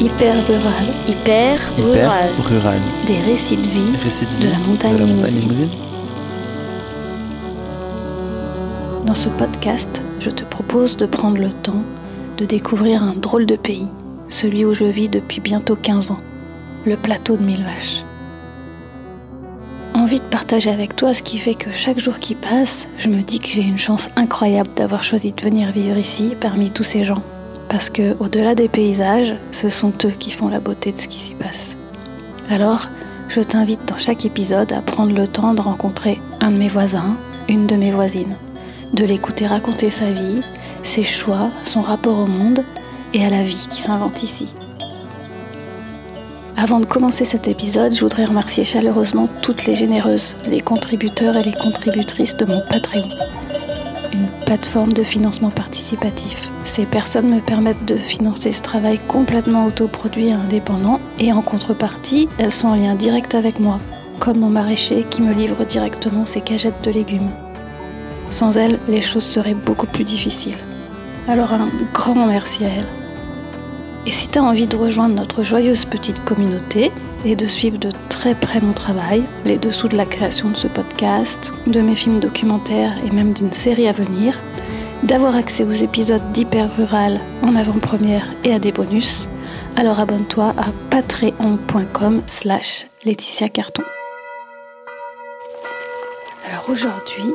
Hyper rural. Hyper, Hyper rural. rural. Des récits de vie de, la montagne de la montagne limousine. limousine. Dans ce podcast, je te propose de prendre le temps de découvrir un drôle de pays, celui où je vis depuis bientôt 15 ans, le plateau de Mille Vaches. Envie de partager avec toi ce qui fait que chaque jour qui passe, je me dis que j'ai une chance incroyable d'avoir choisi de venir vivre ici parmi tous ces gens. Parce que, au-delà des paysages, ce sont eux qui font la beauté de ce qui s'y passe. Alors, je t'invite dans chaque épisode à prendre le temps de rencontrer un de mes voisins, une de mes voisines, de l'écouter raconter sa vie, ses choix, son rapport au monde et à la vie qui s'invente ici. Avant de commencer cet épisode, je voudrais remercier chaleureusement toutes les généreuses, les contributeurs et les contributrices de mon Patreon, une plateforme de financement participatif. Ces personnes me permettent de financer ce travail complètement autoproduit et indépendant, et en contrepartie, elles sont en lien direct avec moi, comme mon maraîcher qui me livre directement ses cagettes de légumes. Sans elles, les choses seraient beaucoup plus difficiles. Alors un grand merci à elles. Et si tu as envie de rejoindre notre joyeuse petite communauté et de suivre de très près mon travail, les dessous de la création de ce podcast, de mes films documentaires et même d'une série à venir, d'avoir accès aux épisodes d'Hyper Rural en avant-première et à des bonus, alors abonne-toi à patreon.com slash Laetitia Carton. Alors aujourd'hui,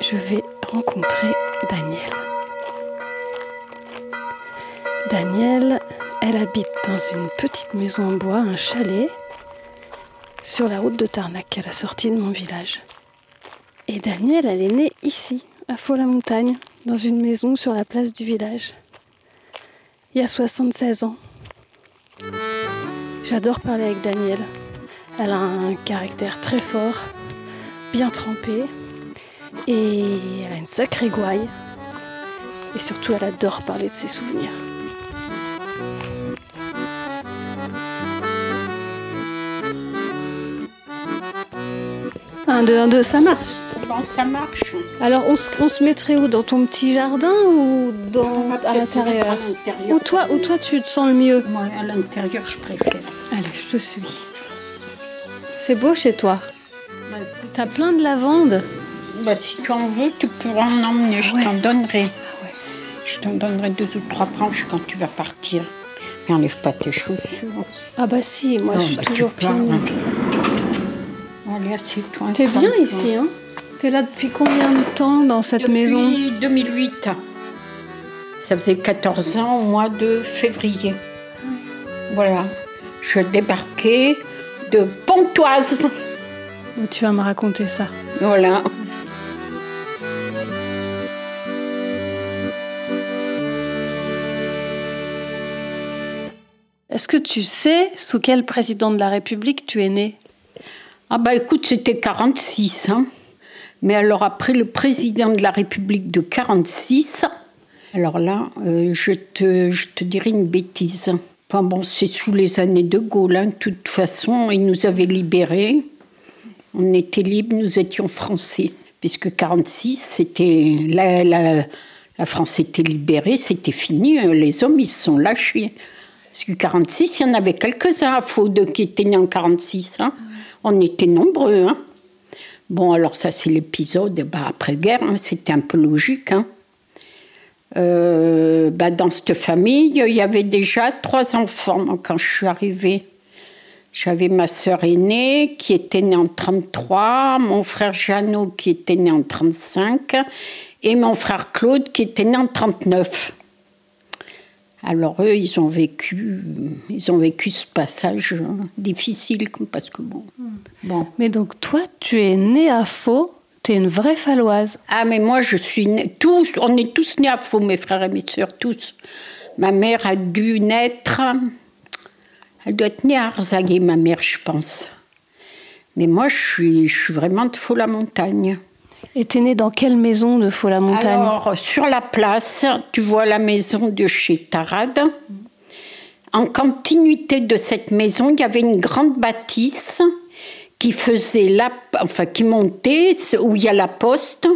je vais rencontrer Danielle. Danielle, elle habite dans une petite maison en bois, un chalet, sur la route de Tarnac, à la sortie de mon village. Et Danielle, elle est née ici, à Faux-la-Montagne, dans une maison sur la place du village. Il y a 76 ans. J'adore parler avec Danielle. Elle a un caractère très fort, bien trempé, et elle a une sacrée gouaille. Et surtout, elle adore parler de ses souvenirs. Un, deux, un, deux, ça marche. Comment ça marche Alors, on se, on se mettrait où? Dans ton petit jardin ou dans, à l'intérieur? Où toi, où toi tu te sens le mieux? Moi, à l'intérieur, je préfère. Allez, je te suis. C'est beau chez toi. T'as plein de lavande. Bah, si tu en veux, tu pourras en emmener. Je Ouais. t'en donnerai. ouais. Je t'en donnerai deux ou trois branches quand tu vas partir. Mais enlève pas tes chaussures. Ah bah si, moi Non, je suis bah, toujours pieds Allez, assieds-toi. T'es bien ici, hein? T'es là depuis combien de temps dans cette Depuis maison? 2008. Ça faisait 14 ans au mois de février. Voilà. Je débarquais de Pontoise. Oh, Tu vas me raconter ça. Voilà. Est-ce que tu sais sous quel président de la République tu es né? Ah bah écoute, c'était 46. Hein. Mais alors après le président de la République de 46, alors là, euh, je, te, je dirais une bêtise. Enfin bon, c'est sous les années de Gaulle. hein. De toute façon, ils nous avaient libérés. On était libres, nous étions français. Puisque 46, c'était la, la, la France était libérée, c'était fini. hein. Les hommes, ils se sont lâchés. Parce que 46, il y en avait quelques-uns à Faude qui étaient nés en 46. hein. On était nombreux. hein. Bon, alors ça, c'est l'épisode bah, après-guerre. hein. C'était un peu logique. Euh, bah, dans cette famille, il y avait déjà trois enfants quand je suis arrivée. J'avais ma sœur aînée qui était née en 33, mon frère Jeannot qui était né en 35 et mon frère Claude qui était né en 39. Alors eux, ils ont vécu, ils ont vécu ce passage euh, difficile parce que bon, bon. Mais donc toi, tu es né à Faux, tu es une vraie Falloise. Ah mais moi je suis née- tous, on est tous nés à Faux, mes frères et mes sœurs tous. Ma mère a dû naître, elle doit être née à Arzaguet, ma mère, je pense. Mais moi, je suis, je suis vraiment de Faux-la-Montagne. Et t'es né dans quelle maison de Faux-la-Montagne Alors, sur la place, tu vois la maison de chez Tarade. En continuité de cette maison, il y avait une grande bâtisse qui faisait la, enfin qui montait où il y a la poste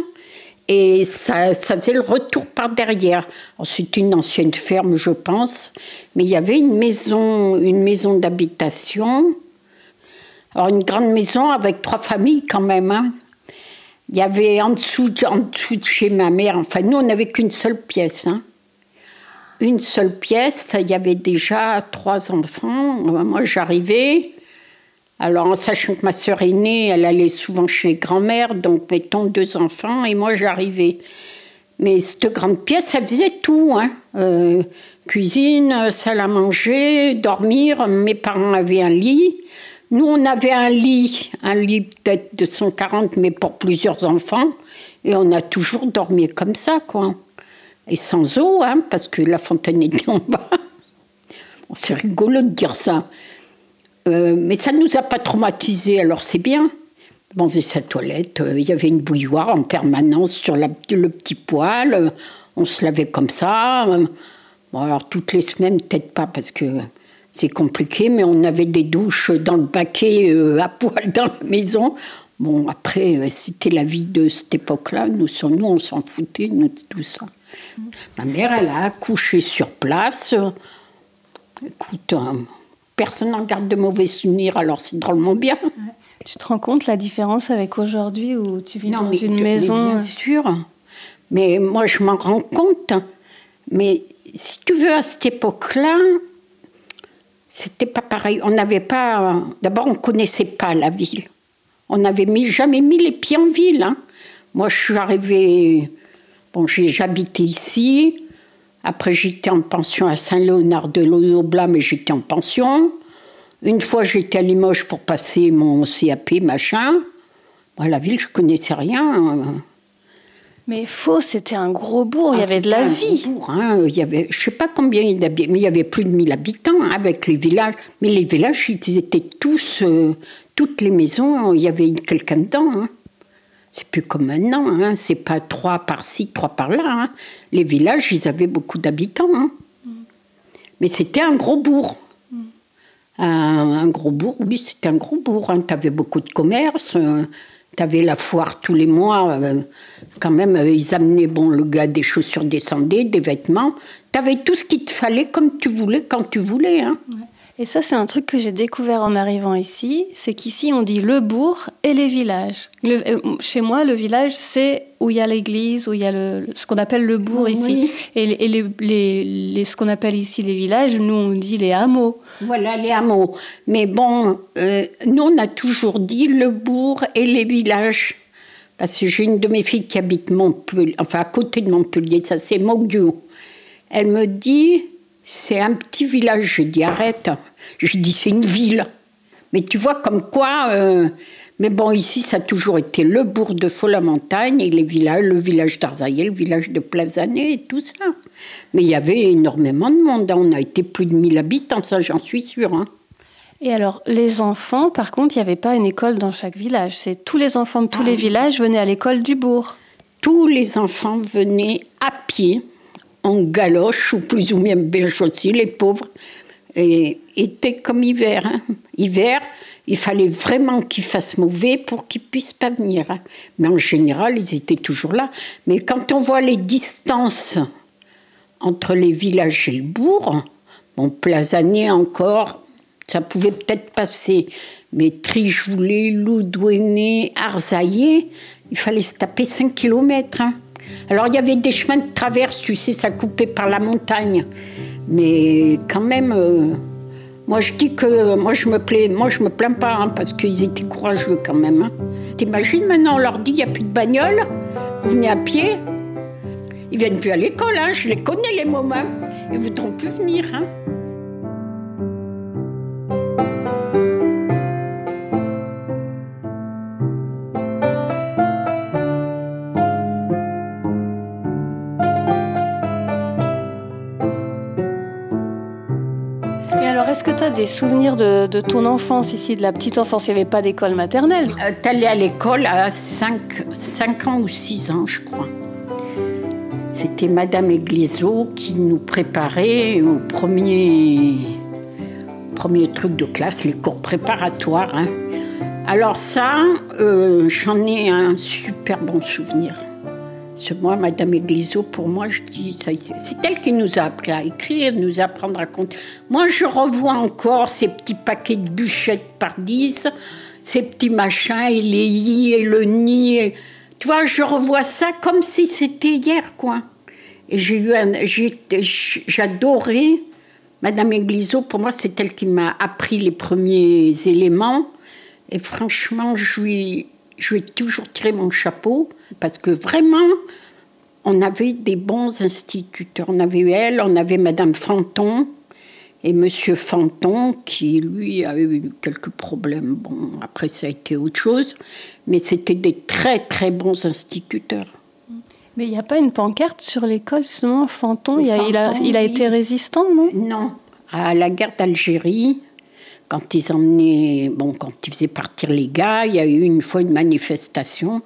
Et ça, ça faisait le retour par derrière. C'est une ancienne ferme, je pense, mais il y avait une maison, une maison d'habitation. Alors une grande maison avec trois familles quand même. Hein. Il y avait en dessous, en dessous de chez ma mère, enfin nous on n'avait qu'une seule pièce. Hein. Une seule pièce, il y avait déjà trois enfants. Moi j'arrivais, alors, en sachant que ma sœur aînée, elle allait souvent chez grand-mère, donc mettons deux enfants, et moi j'arrivais. Mais cette grande pièce, elle faisait tout. Hein. Euh, cuisine, salle à manger, dormir. Mes parents avaient un lit. Nous, on avait un lit, un lit peut-être de 140, mais pour plusieurs enfants. Et on a toujours dormi comme ça, quoi. Et sans eau, hein, parce que la fontaine était en bas. C'est rigolo de dire ça. Euh, mais ça ne nous a pas traumatisés, alors c'est bien. on faisait sa toilette, euh, il y avait une bouilloire en permanence sur le petit poêle, on se lavait comme ça. Bon, alors toutes les semaines, peut-être pas parce que c'est compliqué, mais on avait des douches dans le baquet à poêle dans la maison. Bon, après, c'était la vie de cette époque-là. Nous, nous on s'en foutait, nous, tout ça. Ma mère, elle a accouché sur place. Écoute, personne n'en garde de mauvais souvenirs, alors c'est drôlement bien. Tu te rends compte la différence avec aujourd'hui où tu vis dans une maison Bien euh, sûr. Mais moi, je m'en rends compte. Mais si tu veux, à cette époque-là, c'était pas pareil. On n'avait pas. D'abord, on connaissait pas la ville. On n'avait jamais mis les pieds en ville. Hein. Moi, je suis arrivée. Bon, j'habitais ici. Après, j'étais en pension à Saint-Léonard de l'Aubla, mais j'étais en pension. Une fois, j'étais à Limoges pour passer mon CAP, machin. La ville, je connaissais rien. Mais faux, c'était un gros bourg, il y ah, avait de la vie. Hein. Il y avait, je ne sais pas combien il y avait, mais il y avait plus de 1000 habitants hein, avec les villages. Mais les villages, ils étaient tous, euh, toutes les maisons, il y avait quelqu'un dedans. Hein. C'est plus comme maintenant, hein. c'est pas trois par-ci, trois par-là. Hein. Les villages, ils avaient beaucoup d'habitants. Mais c'était un gros bourg. Un, gros bourg, oui, c'était un gros bourg. Tu avais beaucoup de commerce, euh, tu avais la foire tous les mois. Euh, quand même, euh, ils amenaient bon, le gars des chaussures descendaient, des vêtements. Tu avais tout ce qu'il te fallait comme tu voulais, quand tu voulais. Et ça, c'est un truc que j'ai découvert en arrivant ici, c'est qu'ici, on dit le bourg et les villages. Euh, chez moi, le village, c'est où il y a l'église, où il y a le, ce qu'on appelle le bourg ici. Et, les, les, ce qu'on appelle ici les villages, nous, on dit les hameaux. Voilà, les hameaux. Mais bon, euh, nous, on a toujours dit le bourg et les villages. Parce que j'ai une de mes filles qui habite Montpellier, enfin à côté de Montpellier, ça c'est Mogu. Elle me dit, c'est un petit village. Je dis arrête. Je dis c'est une ville. Mais tu vois comme quoi. Euh, mais bon, ici, ça a toujours été le bourg de Faux-la-Montagne et les villages, le village d'Arzaïel, le village de Plazané et tout ça. Mais il y avait énormément de monde. Hein. On a été plus de 1000 habitants, ça j'en suis sûre. Hein. Et alors, les enfants, par contre, il n'y avait pas une école dans chaque village. C'est tous les enfants de tous les ah villages venaient à l'école du bourg. Tous les enfants venaient à pied en galoche, ou plus ou moins belge aussi, les pauvres. Et était comme hiver. Hein. Hiver, il fallait vraiment qu'il fasse mauvais pour qu'ils puissent pas venir. Hein. Mais en général, ils étaient toujours là. Mais quand on voit les distances entre les villages et le bourg, bon, Plazané encore, ça pouvait peut-être passer. Mais Trijoulet, Loudouéné, Arzaillé, il fallait se taper 5 kilomètres. Hein. Alors il y avait des chemins de traverse, tu sais, ça coupait par la montagne. Mais quand même, euh, moi je dis que moi je me plais, moi je me plains pas hein, parce qu'ils étaient courageux quand même. Hein. T'imagines maintenant on leur dit il n'y a plus de bagnole, vous venez à pied. Ils viennent plus à l'école, hein, je les connais les moments. Ils voudront plus venir. Des souvenirs de, ton enfance ici, de la petite enfance? Il n'y avait pas d'école maternelle euh, T'allais à l'école à 5, 5 ans ou 6 ans, je crois. C'était Madame Egliso qui nous préparait au premier, premier truc de classe, les cours préparatoires. Hein. Alors ça, euh, j'en ai un super bon souvenir. Moi, Madame Egliso, pour moi, je dis, c'est elle qui nous a appris à écrire, nous apprendre à compter. Moi, je revois encore ces petits paquets de bûchettes par dix, ces petits machins, et les i et le ni. tu vois, je revois ça comme si c'était hier, quoi. Et j'ai eu un, j'adorais Madame Egliso. Pour moi, c'est elle qui m'a appris les premiers éléments. Et franchement, je lui, je lui ai toujours tiré mon chapeau parce que vraiment, on avait des bons instituteurs. On avait elle, on avait Madame Fanton et Monsieur Fanton qui, lui, avait eu quelques problèmes. Bon, après, ça a été autre chose. Mais c'était des très, très bons instituteurs. Mais il n'y a pas une pancarte sur l'école, justement, Fanton, il, a, il, a, été résistant, non? Non. À la guerre d'Algérie, quand ils emmenaient, bon, quand ils faisaient partir les gars, il y a eu une fois une manifestation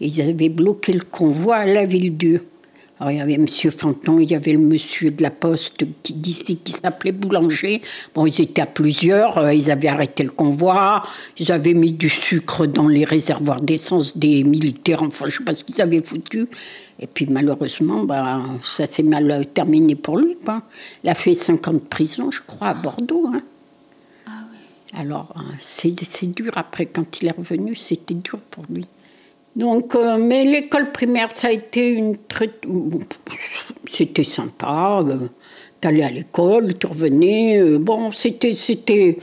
ils avaient bloqué le convoi à la ville Dieu. Alors, il y avait M. Fanton, il y avait le monsieur de la poste d'ici qui s'appelait Boulanger. Bon, ils étaient à plusieurs, euh, ils avaient arrêté le convoi, ils avaient mis du sucre dans les réservoirs d'essence des militaires, enfin, je ne sais pas ce qu'ils avaient foutu. Et puis, malheureusement, bah, ça s'est mal terminé pour lui. Quoi. Il a fait 50 prisons, je crois, à Bordeaux. Hein. Alors, euh, c'est dur après, quand il est revenu, c'était dur pour lui. Donc, euh, mais l'école primaire, ça a été une très. C'était sympa. Euh, T'allais à l'école, tu revenais. bon, c'était. c'était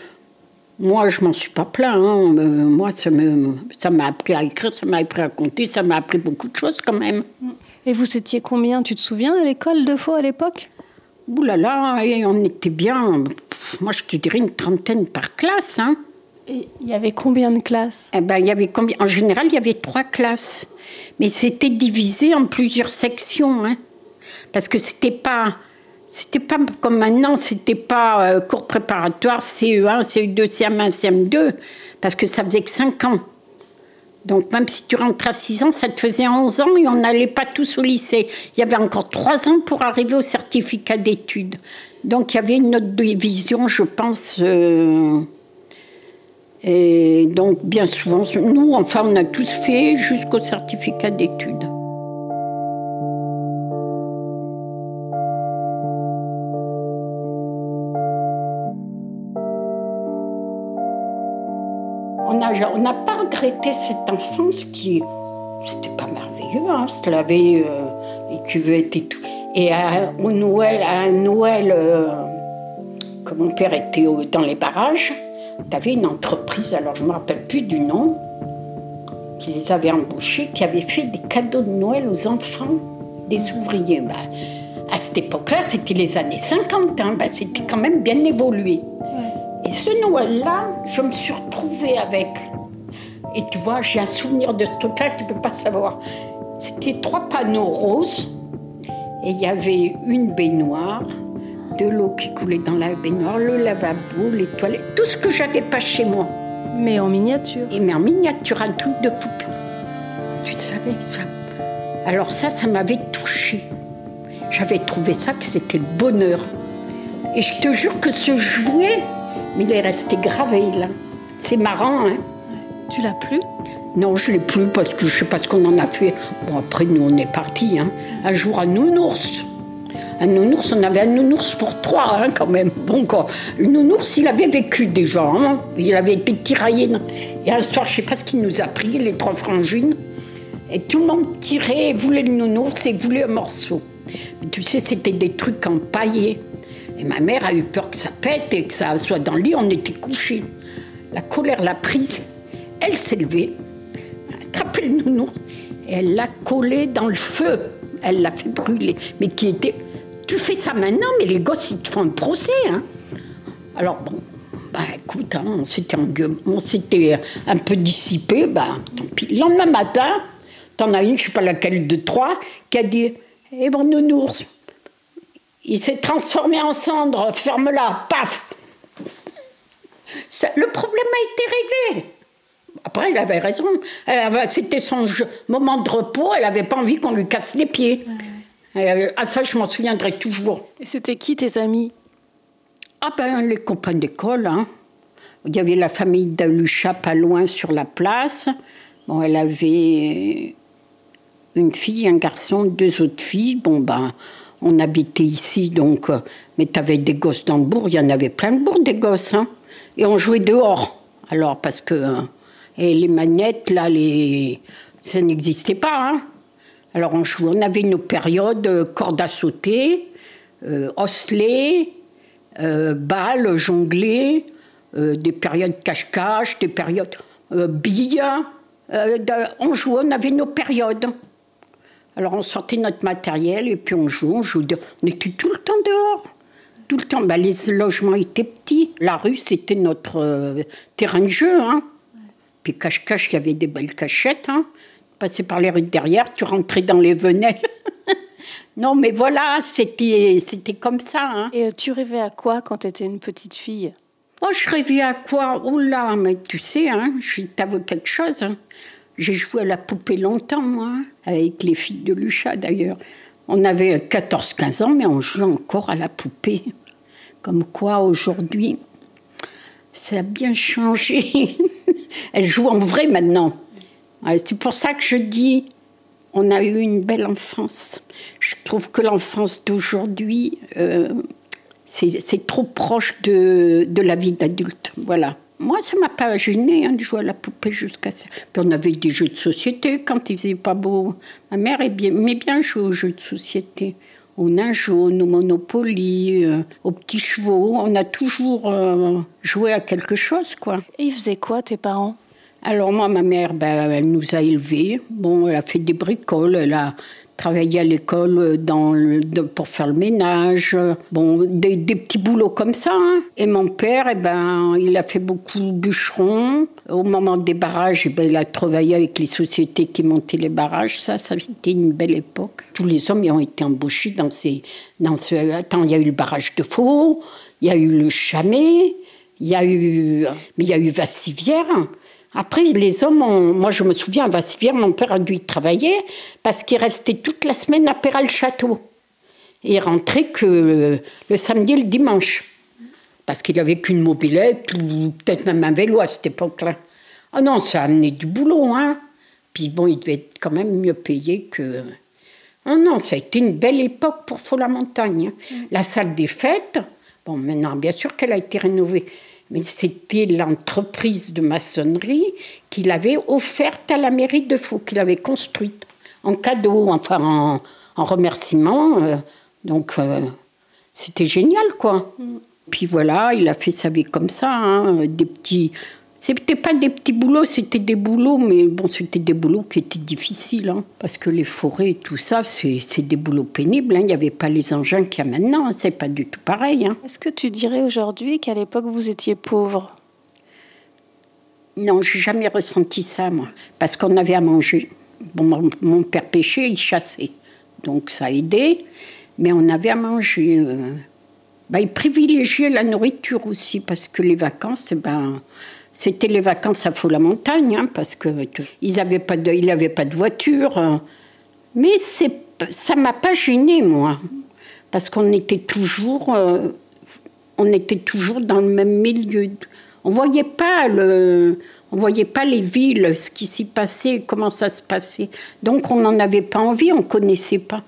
moi, je m'en suis pas plaint. Hein. moi, ça m'a appris à écrire, ça m'a appris à compter, ça m'a appris beaucoup de choses quand même. Et vous étiez combien, tu te souviens, à l'école, deux fois à l'époque? Ouh là là, et on était bien, moi je te dirais une trentaine par classe. Hein. Et il y avait combien de classes? Eh ben, il y avait combien... En général, il y avait trois classes. Mais c'était divisé en plusieurs sections. Hein. Parce que c'était pas. C'était pas comme maintenant, c'était pas euh, cours préparatoire, CE1, CE2, CM1, CM2, parce que ça faisait que 5 ans. Donc même si tu rentres à 6 ans, ça te faisait 11 ans et on n'allait pas tous au lycée. Il y avait encore 3 ans pour arriver au certificat d'études. Donc il y avait une autre division, je pense. Euh, et donc bien souvent, nous, enfin, on a tous fait jusqu'au certificat d'études. On n'a pas regretté cette enfance qui. C'était pas merveilleux, hein, se laver euh, les cuvettes et tout. Et à, au Noël, à un Noël, euh, mon père était dans les barrages, tu avais une entreprise, alors je ne me rappelle plus du nom, qui les avait embauchés, qui avait fait des cadeaux de Noël aux enfants des ouvriers. Ben, à cette époque-là, c'était les années 50, hein, ben, c'était quand même bien évolué. Et ce Noël-là, je me suis retrouvée avec. Et tu vois, j'ai un souvenir de ce truc-là, tu ne peux pas savoir. C'était trois panneaux roses, et il y avait une baignoire, de l'eau qui coulait dans la baignoire, le lavabo, les toilettes, tout ce que j'avais pas chez moi. Mais en miniature. Et mais en miniature, un truc de poupée. Tu savais ça Alors ça, ça m'avait touchée. J'avais trouvé ça que c'était le bonheur. Et je te jure que ce jouet, mais il est resté gravé là. C'est marrant, hein Tu l'as plus Non, je l'ai plus parce que je sais pas ce qu'on en a fait. Bon, après, nous, on est partis. Hein. Un jour à Nounours. Un nounours, on avait un nounours pour trois, hein, quand même. Bon, quoi. Le nounours, il avait vécu déjà. Hein. Il avait été tiraillé. Et un soir, je sais pas ce qu'il nous a pris, les trois frangines. Et tout le monde tirait, voulait le nounours et voulait un morceau. Mais tu sais, c'était des trucs empaillés. Et ma mère a eu peur que ça pète et que ça soit dans le lit. On était couchés. La colère l'a prise. Elle s'est levée, a attrapé le nounours et elle l'a collé dans le feu. Elle l'a fait brûler. Mais qui était. Tu fais ça maintenant, mais les gosses, ils te font un procès. Hein. Alors bon, bah écoute, hein, on s'était un peu dissipé, bah tant pis. Le lendemain matin, t'en as une, je sais pas laquelle de trois, qui a dit Eh bon, nounours, il s'est transformé en cendre, ferme-la, paf Le problème a été réglé. Après, il avait raison. C'était son moment de repos, elle n'avait pas envie qu'on lui casse les pieds. Euh, à ça, je m'en souviendrai toujours. Et c'était qui tes amis? Ah ben, les copains d'école. Hein. Il y avait la famille d'Alucha pas loin sur la place. Bon, elle avait une fille, un garçon, deux autres filles. Bon, ben, on habitait ici, donc. euh, mais tu avais des gosses dans le bourg, il y en avait plein de bourg, des gosses. Hein. Et on jouait dehors. Alors, parce que. euh, et les manettes, là, les, ça n'existait pas. Hein. Alors, on jouait. On avait nos périodes euh, corde à sauter, euh, osselet, balle, jongler, des périodes cache-cache, des périodes billes. On jouait, on avait nos périodes. Alors on sortait notre matériel et puis on jouait, on jouait. On était tout le temps dehors. Tout le temps. Ben, les logements étaient petits. La rue, c'était notre euh, terrain de jeu. Hein. Puis cache-cache, il y avait des belles cachettes. Hein. Passais par les rues de derrière, tu rentrais dans les venelles. non, mais voilà, c'était c'était comme ça. Hein. Et euh, tu rêvais à quoi quand tu étais une petite fille? Oh, je rêvais à quoi? Oh là, mais tu sais, hein, je t'avoue quelque chose. hein. J'ai joué à la poupée longtemps, moi, avec les filles de Lucha d'ailleurs. On avait 14-15 ans, mais on jouait encore à la poupée. Comme quoi, aujourd'hui, ça a bien changé. Elle joue en vrai maintenant. C'est pour ça que je dis, on a eu une belle enfance. Je trouve que l'enfance d'aujourd'hui, euh, c'est trop proche de, de la vie d'adulte. Voilà. Moi, ça m'a pas gêné hein, de jouer à la poupée jusqu'à ça. Puis on avait des jeux de société quand il faisait pas beau. Ma mère aimait bien, aimait bien jouer aux jeux de société. Au nain jaune, au Monopoly, euh, aux petits chevaux. On a toujours euh, joué à quelque chose, quoi. Et ils faisaient quoi tes parents? Alors moi, ma mère, ben, elle nous a élevés. Bon, elle a fait des bricoles, elle a travaillé à l'école de- pour faire le ménage. Bon, des, petits boulots comme ça. hein. Et mon père, eh ben, il a fait beaucoup bûcheron. Au moment des barrages, eh ben, il a travaillé avec les sociétés qui montaient les barrages. Ça, ça a été une belle époque. Tous les hommes y ont été embauchés dans ces... Dans ce, attends, il y a eu le barrage de Faux, il y a eu le Chamet, il y a eu... Mais il y a eu Vassivière. Après, les hommes, ont- moi je me souviens, à Vassivière, mon père a dû y travailler parce qu'il restait toute la semaine à Péral-Château. Et il rentrait que le samedi et le dimanche. Parce qu'il n'avait qu'une mobilette ou peut-être même un vélo à cette époque-là. Ah non, ça a amené du boulot, hein. Puis bon, il devait être quand même mieux payé que. Ah non, ça a été une belle époque pour Faux-la-Montagne. hein. La salle des fêtes, bon, maintenant, bien sûr qu'elle a été rénovée, mais c'était l'entreprise de maçonnerie qu'il avait offerte à la mairie de Faux, qu'il avait construite en cadeau, enfin en, en remerciement. euh, donc, euh, c'était génial, quoi. Puis voilà, il a fait sa vie comme ça, hein, des petits. C'était pas des petits boulots, c'était des boulots, mais bon, c'était des boulots qui étaient difficiles, hein, parce que les forêts et tout ça, c'est des boulots pénibles. hein. Il n'y avait pas les engins qu'il y a maintenant, hein, c'est pas du tout pareil. hein. Est-ce que tu dirais aujourd'hui qu'à l'époque vous étiez pauvre? Non, j'ai jamais ressenti ça, moi, parce qu'on avait à manger. Bon, mon, mon père pêchait, il chassait, donc ça aidait, mais on avait à manger. euh. Ben, il privilégiait la nourriture aussi, parce que les vacances, ben, c'était les vacances à Faux-la-Montagne, hein, parce que tu- ils avaient pas de, il pas de voiture. euh. Mais c'est, ça m'a pas gêné moi, parce qu'on était toujours, euh, on était toujours dans le même milieu. On voyait pas le, on voyait pas les villes, ce qui s'y passait, comment ça se passait. Donc on n'en avait pas envie, on connaissait pas.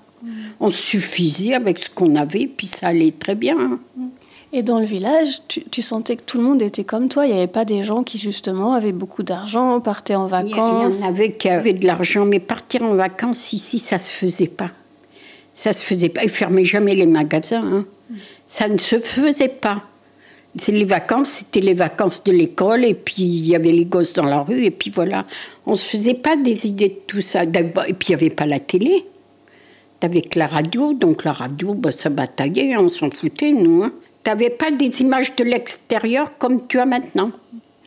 On suffisait avec ce qu'on avait, puis ça allait très bien. hein. Et dans le village, tu, tu sentais que tout le monde était comme toi. Il n'y avait pas des gens qui justement avaient beaucoup d'argent, partaient en vacances. Il y en avait qui avaient de l'argent, mais partir en vacances ici, ça se faisait pas. Ça se faisait pas. Ils fermaient jamais les magasins. hein. Ça ne se faisait pas. Les vacances, c'était les vacances de l'école, et puis il y avait les gosses dans la rue, et puis voilà. On se faisait pas des idées de tout ça. Et puis il n'y avait pas la télé. T'avais que la radio, donc la radio, bah, ça bataillait, on s'en foutait, nous. Hein. T'avais pas des images de l'extérieur comme tu as maintenant.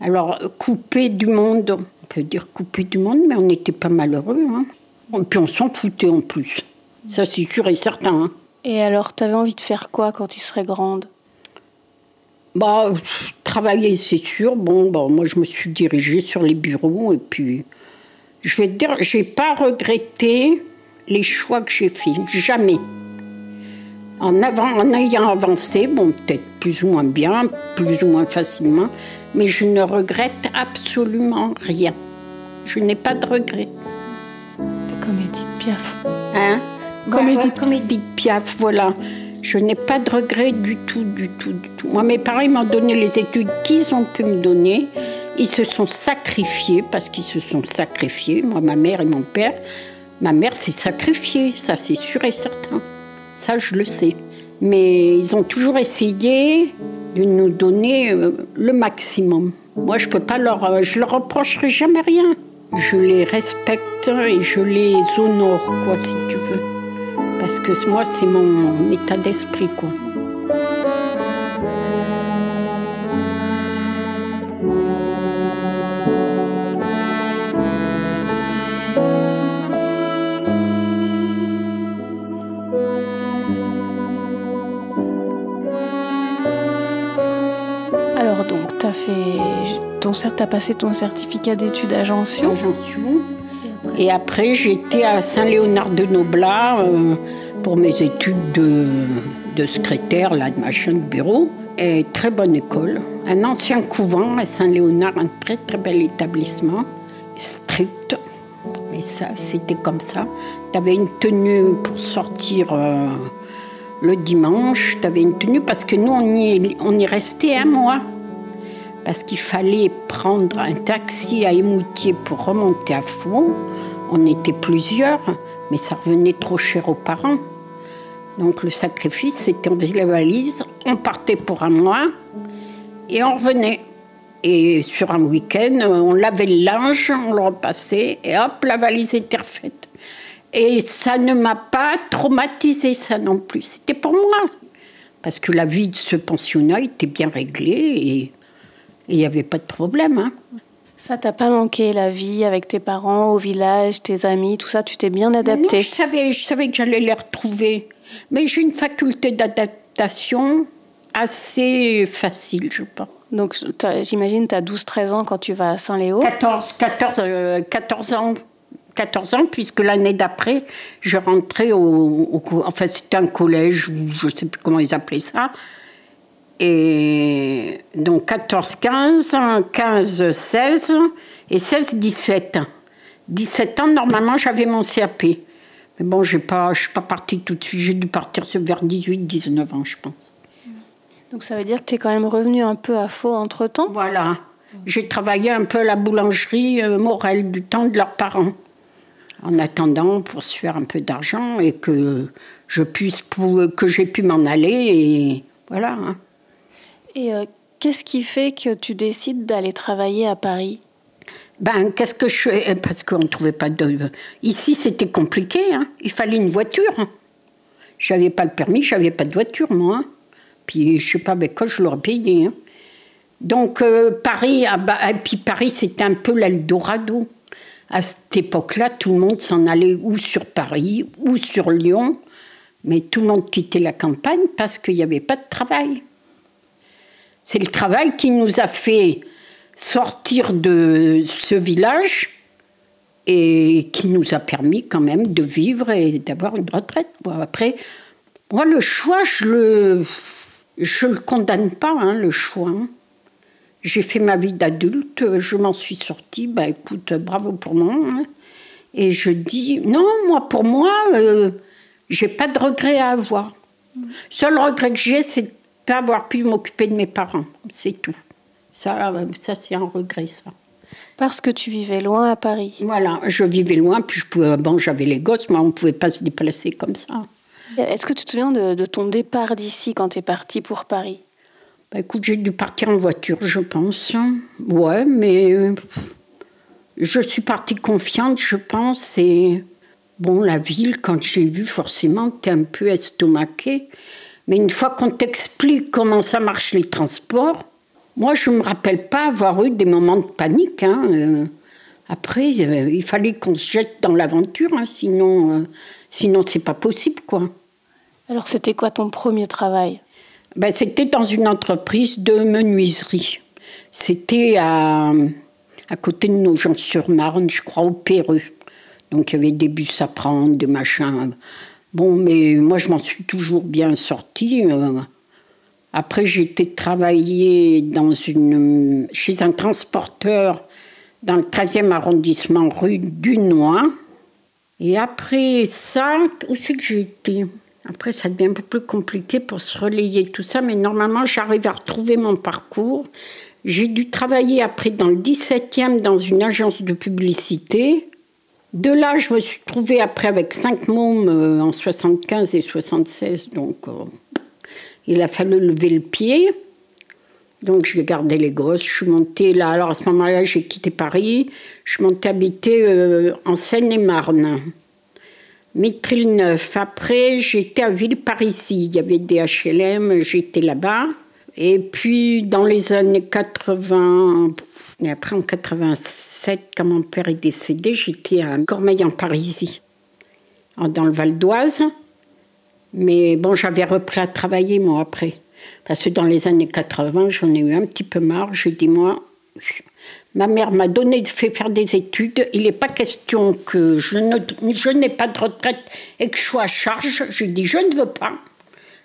Alors, euh, coupé du monde, on peut dire coupé du monde, mais on n'était pas malheureux. Hein. Et puis on s'en foutait en plus. Ça, c'est sûr et certain. hein. Et alors, tu avais envie de faire quoi quand tu serais grande? Bah, travailler, c'est sûr. Bon, bah, moi, je me suis dirigée sur les bureaux et puis, je vais te dire, j'ai pas regretté les choix que j'ai faits, jamais. En, avant, en ayant avancé, bon, peut-être plus ou moins bien, plus ou moins facilement, mais je ne regrette absolument rien. Je n'ai pas de regrets. Comme Edith Piaf. Hein? Comme Ouais, Edith comme Edith Piaf, voilà. Je n'ai pas de regrets du tout, du tout, du tout. Moi, mes parents m'ont donné les études qu'ils ont pu me donner. Ils se sont sacrifiés parce qu'ils se sont sacrifiés. Moi, ma mère et mon père. Ma mère s'est sacrifiée, ça c'est sûr et certain. Ça, je le sais. Mais ils ont toujours essayé de nous donner euh, le maximum. Moi, je peux pas leur, euh, je leur reprocherai jamais rien. Je les respecte et je les honore, quoi, si tu veux. Parce que moi, c'est mon état d'esprit, quoi. Fait ton cer- t'as passé ton certificat d'études à suis. Et après, j'étais à Saint-Léonard de Noblat euh, pour mes études de, de secrétaire, là, de machin de bureau. Et très bonne école. Un ancien couvent à Saint-Léonard, un très très bel établissement, strict. Mais ça, c'était comme ça. Tu avais une tenue pour sortir euh, le dimanche. Tu avais une tenue parce que nous, on y, on y restait un mois parce qu'il fallait prendre un taxi à Émoutier pour remonter à Faux. On était plusieurs, mais ça revenait trop cher aux parents. Donc le sacrifice, c'était on faisait la valise, on partait pour un mois et on revenait. Et sur un week-end, on lavait le linge, on le repassait et hop, la valise était refaite. Et ça ne m'a pas traumatisé ça non plus. C'était pour moi. Parce que la vie de ce pensionnat était bien réglée il n'y avait pas de problème. hein. Ça t'a pas manqué la vie avec tes parents au village, tes amis, tout ça, tu t'es bien adapté? je savais, je savais que j'allais les retrouver. Mais j'ai une faculté d'adaptation assez facile, je pense. Donc j'imagine tu as 12-13 ans quand tu vas à Saint-Léo? 14, 14, euh, 14 ans. 14 ans, puisque l'année d'après, je rentrais au, Enfin, c'était un collège, ou je ne sais plus comment ils appelaient ça. Et donc 14, 15, 15, 16 et 16, 17. 17 ans, normalement, j'avais mon CAP. Mais bon, je ne suis pas partie tout de suite. J'ai dû partir vers 18, 19 ans, je pense. Donc ça veut dire que tu es quand même revenu un peu à faux entre-temps? Voilà. J'ai travaillé un peu à la boulangerie euh, Morel du temps de leurs parents. En attendant pour se faire un peu d'argent et que je puisse que j'ai pu m'en aller et voilà. hein. Et euh, qu'est-ce qui fait que tu décides d'aller travailler à Paris? Ben qu'est-ce que je fais? Parce qu'on ne trouvait pas de. Ici c'était compliqué. hein. Il fallait une voiture. J'avais pas le permis, j'avais pas de voiture moi. Puis je sais pas avec quoi je l'aurais payé. hein. Donc euh, Paris, ah bah, Paris c'était un peu l'Eldorado. À cette époque-là, tout le monde s'en allait ou sur Paris ou sur Lyon, mais tout le monde quittait la campagne parce qu'il n'y avait pas de travail. C'est le travail qui nous a fait sortir de ce village et qui nous a permis quand même de vivre et d'avoir une retraite. Après, moi, le choix, je le, je le condamne pas, hein, le choix. hein. J'ai fait ma vie d'adulte, je m'en suis sortie, bah écoute, bravo pour moi. hein. Et je dis, non, moi, pour moi, euh, j'ai pas de regret à avoir. Seul regret que j'ai, c'est pas avoir pu m'occuper de mes parents, c'est tout. Ça, euh, ça c'est un regret, ça. Parce que tu vivais loin à Paris. Voilà, je vivais loin, puis je pouvais, bon, j'avais les gosses, mais on ne pouvait pas se déplacer comme ça. Est-ce que tu te souviens de, de ton départ d'ici quand tu es parti pour Paris? Bah, écoute, j'ai dû partir en voiture, je pense. Ouais, mais euh, je suis partie confiante, je pense. Et bon, la ville, quand j'ai vu, forcément, t'es un peu estomaqué. Mais une fois qu'on t'explique comment ça marche les transports, moi, je ne me rappelle pas avoir eu des moments de panique. hein. Euh, après, euh, il fallait qu'on se jette dans l'aventure, hein, sinon, euh, sinon c'est pas possible, quoi. Alors c'était quoi ton premier travail? Ben, c'était dans une entreprise de menuiserie. C'était à, à côté de Nogent-sur-Marne, je crois, au Péreux. Donc il y avait des bus à prendre, des machins. Bon, mais moi je m'en suis toujours bien sortie. euh. Après, j'ai été travailler dans chez un transporteur dans le 13e arrondissement, rue Dunois. Et après ça, où c'est que j'ai été? Après, ça devient un peu plus compliqué pour se relayer tout ça, mais normalement, j'arrive à retrouver mon parcours. J'ai dû travailler après dans le 17e dans une agence de publicité. De là, je me suis trouvée après avec cinq mômes euh, en 75 et 76, donc euh, il a fallu lever le pied. Donc j'ai gardé les gosses. Je suis montée là. Alors à ce moment-là, j'ai quitté Paris. Je suis montée habiter euh, en Seine-et-Marne. Mitry-le-Neuf. Après, j'étais à Villeparisis. Il y avait des HLM. J'étais là-bas. Et puis dans les années 80, et après en 87, quand mon père est décédé, j'étais à Cormeil-en-Parisis, dans le Val d'Oise. Mais bon, j'avais repris à travailler moi après. Parce que dans les années 80, j'en ai eu un petit peu marre. J'ai dit, moi, ma mère m'a donné, fait faire des études. Il n'est pas question que je, je n'ai pas de retraite et que je sois à charge. J'ai dit, je ne veux pas.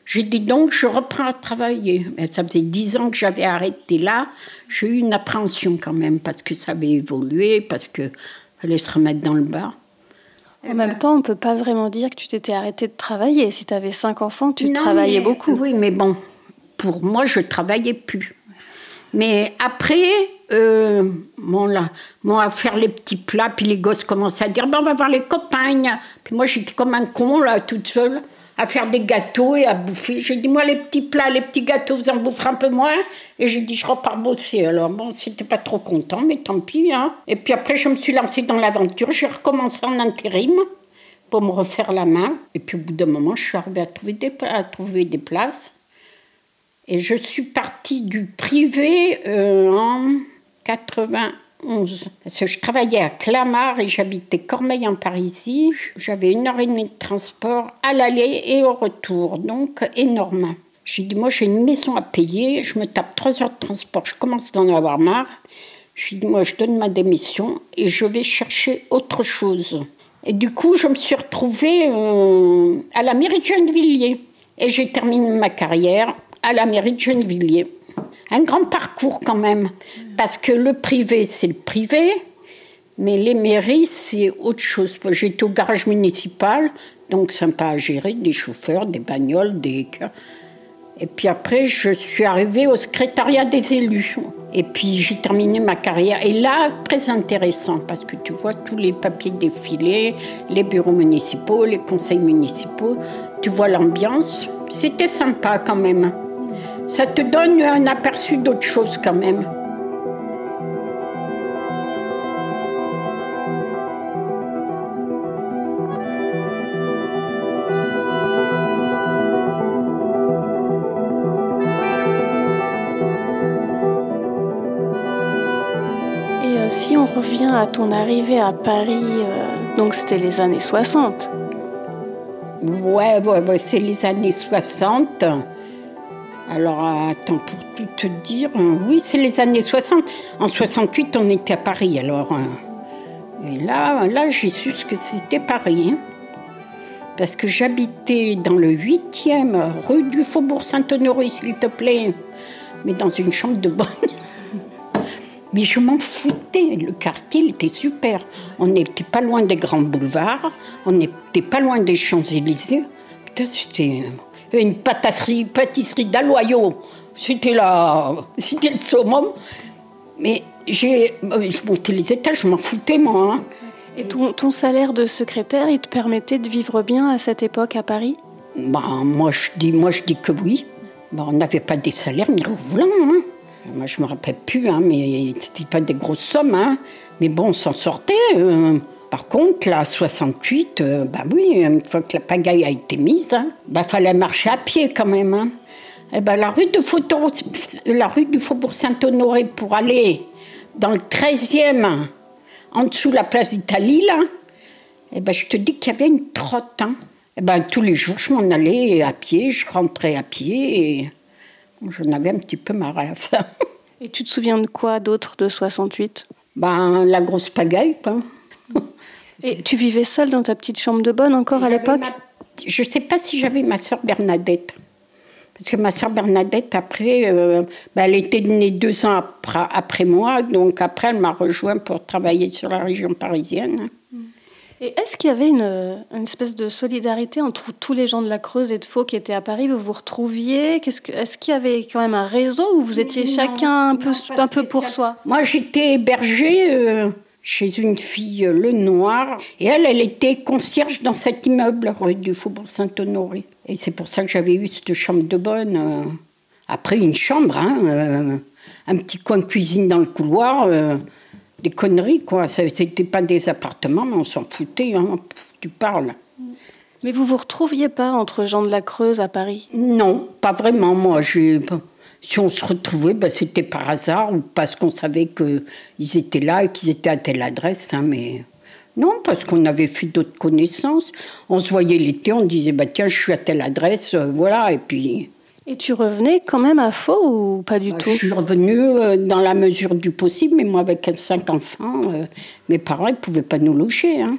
J'ai dit donc, je reprends à travailler. ça faisait dix ans que j'avais arrêté là. J'ai eu une appréhension quand même, parce que ça avait évolué, parce qu'il fallait se remettre dans le bas. En même temps, on ne peut pas vraiment dire que tu t'étais arrêté de travailler. Si tu avais cinq enfants, tu travaillais beaucoup. Oui, mais bon, pour moi, je travaillais plus. Mais après, euh, bon, là, moi, à faire les petits plats, puis les gosses commençaient à dire ben, on va voir les copains. Puis moi, j'étais comme un con, là, toute seule à faire des gâteaux et à bouffer. J'ai dit, moi, les petits plats, les petits gâteaux, vous en boufferez un peu moins. Et j'ai dit, je repars bosser. Alors, bon, c'était pas trop content, mais tant pis. Hein. Et puis après, je me suis lancée dans l'aventure. J'ai recommencé en intérim pour me refaire la main. Et puis, au bout d'un moment, je suis arrivée à trouver des, à trouver des places. Et je suis partie du privé euh, en 80. 11. Parce que je travaillais à Clamart et j'habitais Cormeil en Parisis. J'avais une heure et demie de transport à l'aller et au retour, donc énorme. J'ai dit, moi j'ai une maison à payer, je me tape trois heures de transport, je commence d'en avoir marre. J'ai dit, moi je donne ma démission et je vais chercher autre chose. Et du coup, je me suis retrouvée euh, à la mairie de Gennevilliers. Et j'ai terminé ma carrière à la mairie de Gennevilliers un grand parcours quand même, parce que le privé, c'est le privé, mais les mairies, c'est autre chose. J'étais au garage municipal, donc sympa à gérer, des chauffeurs, des bagnoles, des... Et puis après, je suis arrivée au secrétariat des élus. Et puis j'ai terminé ma carrière. Et là, très intéressant, parce que tu vois tous les papiers défiler, les bureaux municipaux, les conseils municipaux, tu vois l'ambiance. C'était sympa quand même ça te donne un aperçu d'autre chose quand même. Et euh, si on revient à ton arrivée à Paris, euh, donc c'était les années 60 Ouais, ouais, ouais c'est les années 60. Alors, attends, pour tout te dire, euh, oui, c'est les années 60. En 68, on était à Paris, alors. Euh, et là, là j'ai su ce que c'était Paris. Hein. parce que j'habitais dans le 8e rue du Faubourg Saint-Honoré, s'il te plaît, mais dans une chambre de bonne. Mais je m'en foutais, le quartier il était super. On n'était pas loin des grands boulevards, on n'était pas loin des Champs-Élysées. Putain, c'était une pâtisserie, pâtisserie d'Aloyau. C'était la, c'était le summum. Mais j'ai, je montais les étages, je m'en foutais moi. Hein. Et ton, ton, salaire de secrétaire, il te permettait de vivre bien à cette époque à Paris? Bah, moi, je dis, moi, je dis que oui. Bah, on n'avait pas des salaires mirobolants. Hein. Moi, je me rappelle plus, hein, mais c'était pas des grosses sommes. Hein. Mais bon, on s'en sortait. Euh. Par contre, la 68, euh, bah oui, une fois que la pagaille a été mise, il bah, fallait marcher à pied quand même. Hein. Et eh ben, la, rue de la rue du Faubourg Saint-Honoré pour aller dans le 13e, en dessous de la place d'Italie, là, et eh ben, je te dis qu'il y avait une trotte. Hein. Et eh ben, tous les jours, je m'en allais à pied, je rentrais à pied et j'en avais un petit peu marre à la fin. Et tu te souviens de quoi d'autre de 68 ben, La grosse pagaille, quoi. Et tu vivais seule dans ta petite chambre de bonne encore à l'époque Je ne sais pas si j'avais ma soeur Bernadette. Parce que ma soeur Bernadette, après, euh, bah, elle était née deux ans après, moi, donc après, elle m'a rejoint pour travailler sur la région parisienne. Et est-ce qu'il y avait une, une, espèce de solidarité entre tous les gens de la Creuse et de Faux qui étaient à Paris? Vous vous retrouviez? Est-ce qu'il y avait quand même un réseau où vous étiez chacun un peu, un peu pour soi? Moi, j'étais hébergée euh, chez une fille, euh, Le Noir, et elle, elle était concierge dans cet immeuble rue du Faubourg Saint-Honoré. Et c'est pour ça que j'avais eu cette chambre de bonne. Euh, après, une chambre, hein, un petit coin de cuisine dans le couloir des conneries, quoi. C'était pas des appartements, mais on s'en foutait, hein. Tu parles. Mais vous vous retrouviez pas entre gens de la Creuse à Paris? Non, pas vraiment. Moi, si on se retrouvait, ben, c'était par hasard ou parce qu'on savait qu'ils étaient là et qu'ils étaient à telle adresse. Hein, mais non, parce qu'on avait fait d'autres connaissances. On se voyait l'été, on disait bah tiens, je suis à telle adresse, euh, voilà. Et puis et tu revenais quand même à faux ou pas du bah, tout? Je suis revenue euh, dans la mesure du possible, mais moi avec cinq enfants, euh, mes parents ne pouvaient pas nous loger. Hein.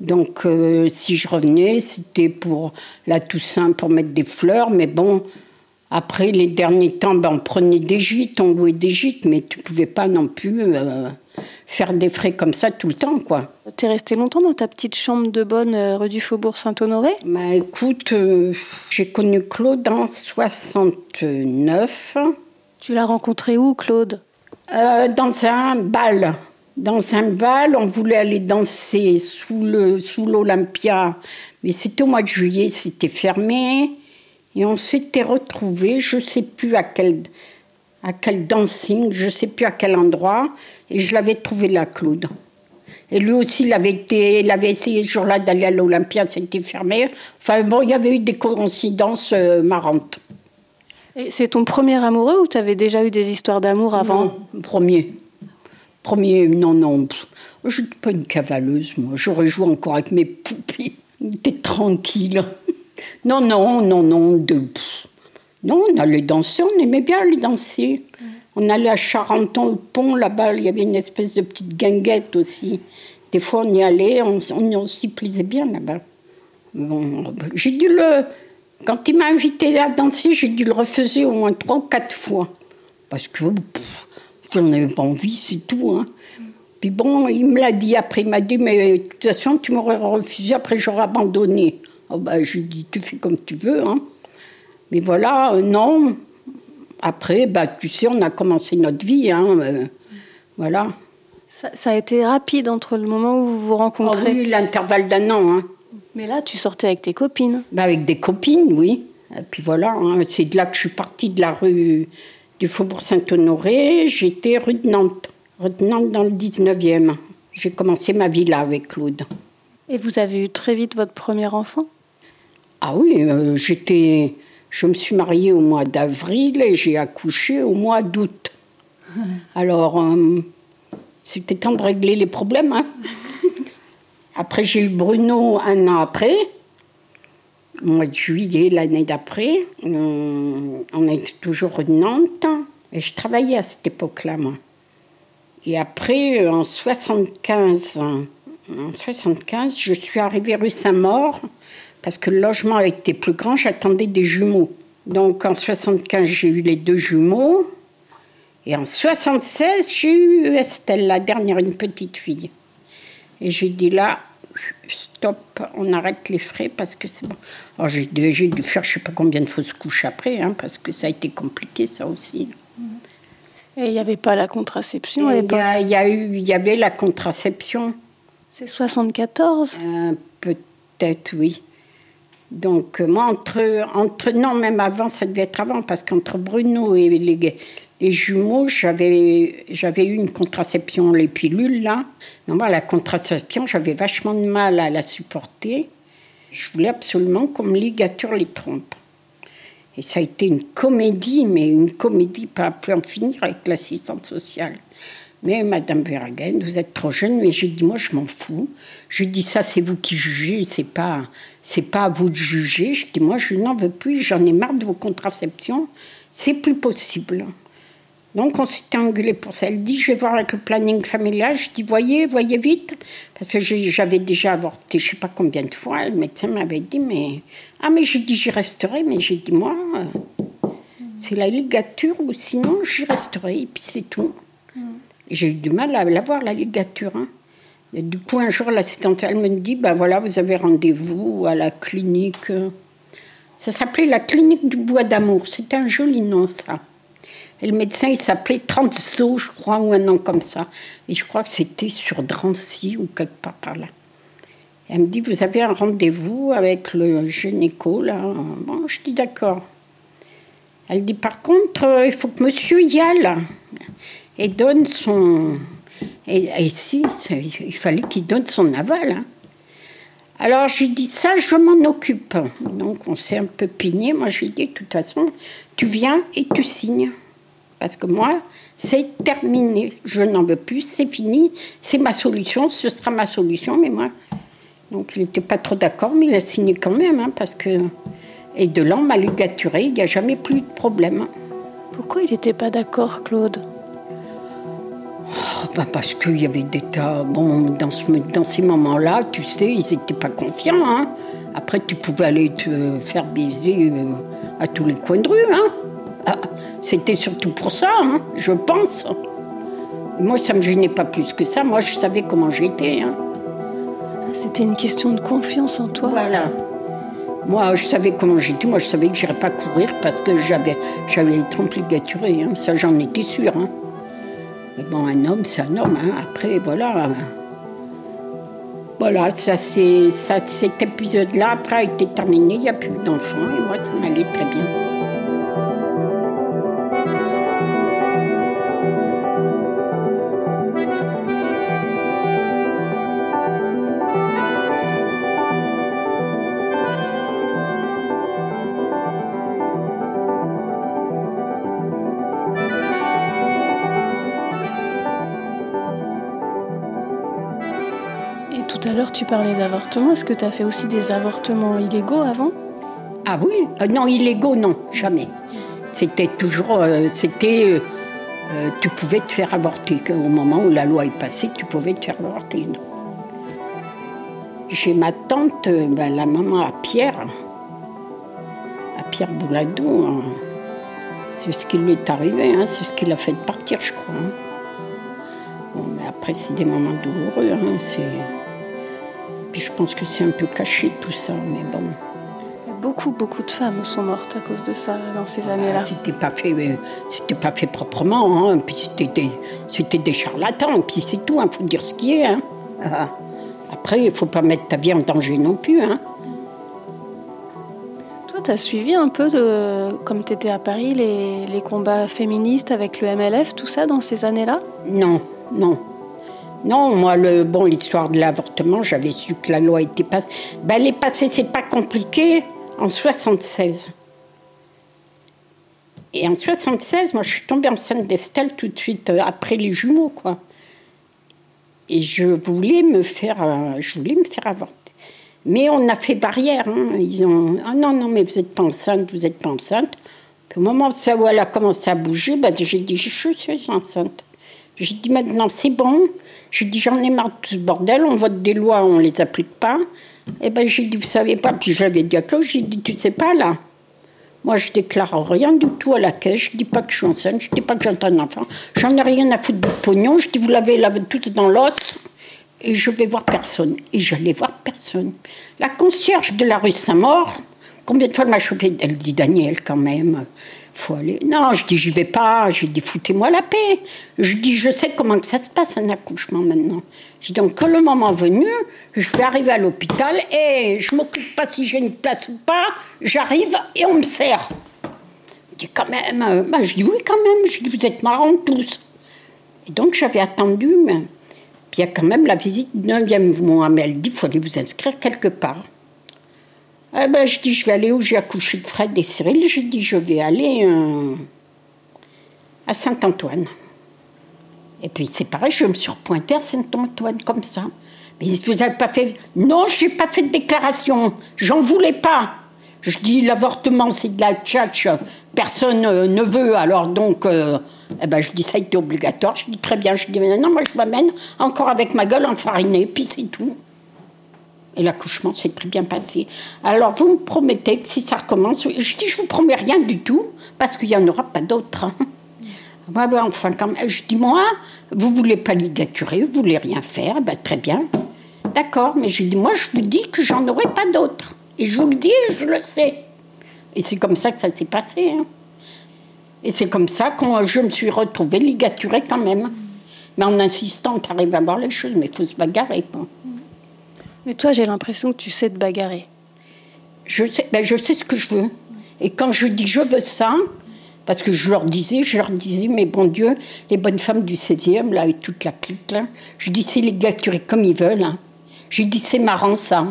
Donc si je revenais, c'était pour la Toussaint, pour mettre des fleurs, mais bon, après les derniers temps, ben, on prenait des gîtes, on louait des gîtes, mais tu ne pouvais pas non plus faire des frais comme ça tout le temps, quoi. es resté longtemps dans ta petite chambre de bonne euh, rue du Faubourg Saint-Honoré? Bah écoute, euh, j'ai connu Claude en 69. Tu l'as rencontré où, Claude? Euh, Dans un bal. Dans un bal, on voulait aller danser sous l'Olympia, mais c'était au mois de juillet, c'était fermé, et on s'était retrouvés, je sais plus à quel à quel dancing, je sais plus à quel endroit, et je l'avais trouvé là, Claude. Et lui aussi, il avait, été, il avait essayé ce jour-là d'aller à l'Olympia, c'était fermé. Enfin bon, il y avait eu des coïncidences euh, marrantes. Et c'est ton premier amoureux ou tu avais déjà eu des histoires d'amour avant? Non, premier. Premier, non, non. Je n'étais pas une cavaleuse, moi. J'aurais joué encore avec mes poupées. J'étais tranquille. Non, non, non, non. De... Non, on allait danser, on aimait bien aller danser. On allait à Charenton, le pont, là-bas, il y avait une espèce de petite guinguette aussi. Des fois, on y allait, on, on, s'y plaisait bien là-bas. J'ai dû le. Quand il m'a invité à danser, j'ai dû le refaire au moins trois ou quatre fois. Parce que j'en avais pas envie, c'est tout. Hein. Puis bon, il me l'a dit après, il m'a dit, mais de toute façon, tu m'aurais refusé, après j'aurais abandonné. Oh, bah, j'ai dit, tu fais comme tu veux. Hein. Mais voilà, euh, non, après, bah, tu sais, on a commencé notre vie. Hein, euh, voilà. Ça, a été rapide entre le moment où vous vous rencontrez oh oui, l'intervalle d'un an. Hein. Mais là, tu sortais avec tes copines bah, Avec des copines, oui. Et puis voilà, hein, c'est de là que je suis partie de la rue du Faubourg Saint-Honoré. J'étais rue de Nantes, rue de Nantes dans le 19e. J'ai commencé ma vie là avec Claude. Et vous avez eu très vite votre premier enfant? Ah oui, euh, j'étais je me suis mariée au mois d'avril et j'ai accouché au mois d'août. Alors, euh, c'était temps de régler les problèmes. Hein. Après, j'ai eu Bruno un an après, au mois de juillet l'année d'après. On, on était toujours à Nantes et je travaillais à cette époque-là, moi. Et après, en 75, en 75, je suis arrivée rue Saint-Maur parce que le logement était plus grand, j'attendais des jumeaux. Donc en 75, j'ai eu les deux jumeaux. Et en 76, j'ai eu Estelle, la dernière, une petite fille. Et j'ai dit là, stop, on arrête les frais parce que c'est bon. Alors j'ai dû faire je sais pas combien de fausses couches après, hein, parce que ça a été compliqué ça aussi. Et il n'y avait pas la contraception Il y, y, a eu, il y avait la contraception. C'est 74 euh, Peut-être, oui. Donc, euh, moi, entre, entre. Non, même avant, ça devait être avant, parce qu'entre Bruno et les, les jumeaux, j'avais, eu une contraception, les pilules, là. Mais moi, la contraception, j'avais vachement de mal à la supporter. Je voulais absolument qu'on me ligature les trompes. Et ça a été une comédie, mais une comédie pas à plus en finir avec l'assistante sociale. Mais Madame Verhagen, vous êtes trop jeune. Mais j'ai dit, moi, je m'en fous. Je dis, ça, c'est vous qui jugez, c'est pas, c'est pas à vous de juger. Je dis, moi, je n'en veux plus, j'en ai marre de vos contraceptions. C'est plus possible. Donc, on s'était engueulé pour ça. Elle dit, je vais voir avec le planning familial. Je dis, voyez, voyez vite. Parce que j'avais déjà avorté, je sais pas combien de fois. Le médecin m'avait dit, mais. Ah, mais j'ai dit, j'y resterai. Mais j'ai dit, moi, euh, c'est la ligature ou sinon, j'y resterai. Et puis, c'est tout. J'ai eu du mal à l'avoir, la ligature. Hein. Et du coup, un jour, l'assistante, me dit, ben voilà, vous avez rendez-vous à la clinique. Ça s'appelait la clinique du bois d'amour. C'était un joli nom, ça. Et le médecin, il s'appelait Transo, je crois, ou un nom comme ça. Et je crois que c'était sur Drancy ou quelque part par là. elle me dit, vous avez un rendez-vous avec le gynéco, là? Bon, je dis d'accord. Elle dit, par contre, euh, il faut que monsieur y aille. Et donne son et, si, il fallait qu'il donne son aval. Hein. Alors j'ai dit ça, je m'en occupe. Donc on s'est un peu pigné. Moi j'ai dit de toute façon, tu viens et tu signes. Parce que moi, c'est terminé. Je n'en veux plus, c'est fini. C'est ma solution, ce sera ma solution. Mais moi, donc il n'était pas trop d'accord, mais il a signé quand même. Hein, parce que... Et de là, on m'a ligaturé, il n'y a jamais plus de problème. Pourquoi il n'était pas d'accord, Claude? Oh, bah, parce qu'il y avait des tas. Bon, dans, ce, dans ces moments-là, tu sais, ils n'étaient pas confiants. Hein. Après, tu pouvais aller te faire baiser euh, à tous les coins de rue. Hein. Ah, c'était surtout pour ça, hein, je pense. moi, ça ne me gênait pas plus que ça. Moi, je savais comment j'étais. Hein. C'était une question de confiance en toi. Voilà. Moi, je savais comment j'étais. Moi, je savais que je n'irais pas courir parce que j'avais, j'avais les trompes ligaturées. Hein. Ça, j'en étais sûre. Bon, un homme, c'est un homme. Hein. Après, voilà. Voilà, ça, cet épisode-là, après, a été terminé. Il n'y a plus d'enfants. Et moi, ça m'allait très bien. Tu parlais d'avortement. Est-ce que tu as fait aussi des avortements illégaux avant? Ah oui euh, Non, illégaux, non, jamais. C'était toujours. Euh, c'était. Euh, tu pouvais te faire avorter. Au moment où la loi est passée, tu pouvais te faire avorter. J'ai ma tante, ben, la maman à Pierre, à Pierre Bouladou. Hein. C'est ce qui lui est arrivé, hein. c'est ce qui l'a fait partir, je crois. Hein. Après, c'est des moments douloureux. c'est. Je pense que c'est un peu caché tout ça, mais bon. Beaucoup, beaucoup de femmes sont mortes à cause de ça dans ces ah, années-là. c'était pas fait, euh, c'était pas fait proprement, hein. Puis c'était des, c'était des charlatans. Puis c'est tout, il hein. faut dire ce qui est. Hein. Ah. Après, il faut pas mettre ta vie en danger non plus, hein. Toi, tu as suivi un peu, de, comme tu étais à Paris, les, les combats féministes avec le MLF, tout ça dans ces années-là? Non, non. Non, moi, le, bon, l'histoire de l'avortement, j'avais su que la loi était passée. Ben, elle est passée, c'est pas compliqué, en 76. Et en 76, moi, je suis tombée enceinte d'Estelle tout de suite euh, après les jumeaux, quoi. Et je voulais me faire, euh, je voulais me faire avorter. Mais on a fait barrière. Hein. Ils ont, ah non, non, mais vous n'êtes pas enceinte, vous n'êtes pas enceinte. Puis au moment où elle a commencé à bouger, ben, j'ai dit, je suis enceinte. J'ai dit, maintenant, c'est bon. J'ai dit, j'en ai marre de ce bordel, on vote des lois, on ne les applique pas. Et eh ben j'ai dit, vous savez pas, puis j'avais dit à Claude, j'ai dit, tu sais pas là, moi je déclare rien du tout à la caisse, je dis pas que je suis enceinte, je dis pas que j'ai un enfant, j'en ai rien à foutre de pognon, je dis, vous l'avez lavé tout dans l'os, et je vais voir personne. Et j'allais voir personne. La concierge de la rue Saint-Maur, combien de fois elle m'a chopé? Elle dit, Daniel, quand même, faut aller. Non, je dis, j'y vais pas. Je dis, foutez-moi la paix. Je dis, je sais comment que ça se passe un accouchement maintenant. Je dis, donc, le moment venu, je vais arriver à l'hôpital et je m'occupe pas si j'ai une place ou pas. J'arrive et on me sert. Je dis, quand même. Euh, bah, je dis, oui, quand même. Je dis, vous êtes marrants tous. Et donc, j'avais attendu. Mais... Puis il y a quand même la visite du 9e mois. Mais elle dit, il faut aller vous inscrire quelque part. Eh ben, je dis, je vais aller où? J'ai accouché de Fred et Cyril. Je dis, je vais aller euh, à Saint-Antoine. Et puis c'est pareil, je me suis repointée à Saint-Antoine comme ça. Mais vous n'avez pas fait? Non, je n'ai pas fait de déclaration. J'en voulais pas. Je dis, l'avortement, c'est de la tchatch. Personne euh, ne veut. Alors donc, euh, eh ben, je dis, ça été obligatoire. Je dis, très bien. Je dis, non, moi, je m'amène encore avec ma gueule enfarinée. Puis c'est tout. Et l'accouchement s'est très bien passé. Alors, vous me promettez que si ça recommence, je dis, je vous promets rien du tout, parce qu'il n'y en aura pas d'autres. Hein. enfin, quand je dis, moi, vous voulez pas ligaturer, vous voulez rien faire, ben, très bien. D'accord, mais je dis, moi, je vous dis que j'en aurai pas d'autres. Et je vous le dis, je le sais. Et c'est comme ça que ça s'est passé. Hein. Et c'est comme ça que je me suis retrouvée ligaturée quand même. Mais en insistant, tu arrives à voir les choses, mais il faut se bagarrer. Mais toi, j'ai l'impression que tu sais te bagarrer. Je sais, ben, je sais ce que je veux. Et quand je dis je veux ça, parce que je leur disais, je leur disais, mais bon Dieu, les bonnes femmes du 16e, là, et toute la clique, là, je dis, c'est ligaturer comme ils veulent. Hein. J'ai dit, c'est marrant ça.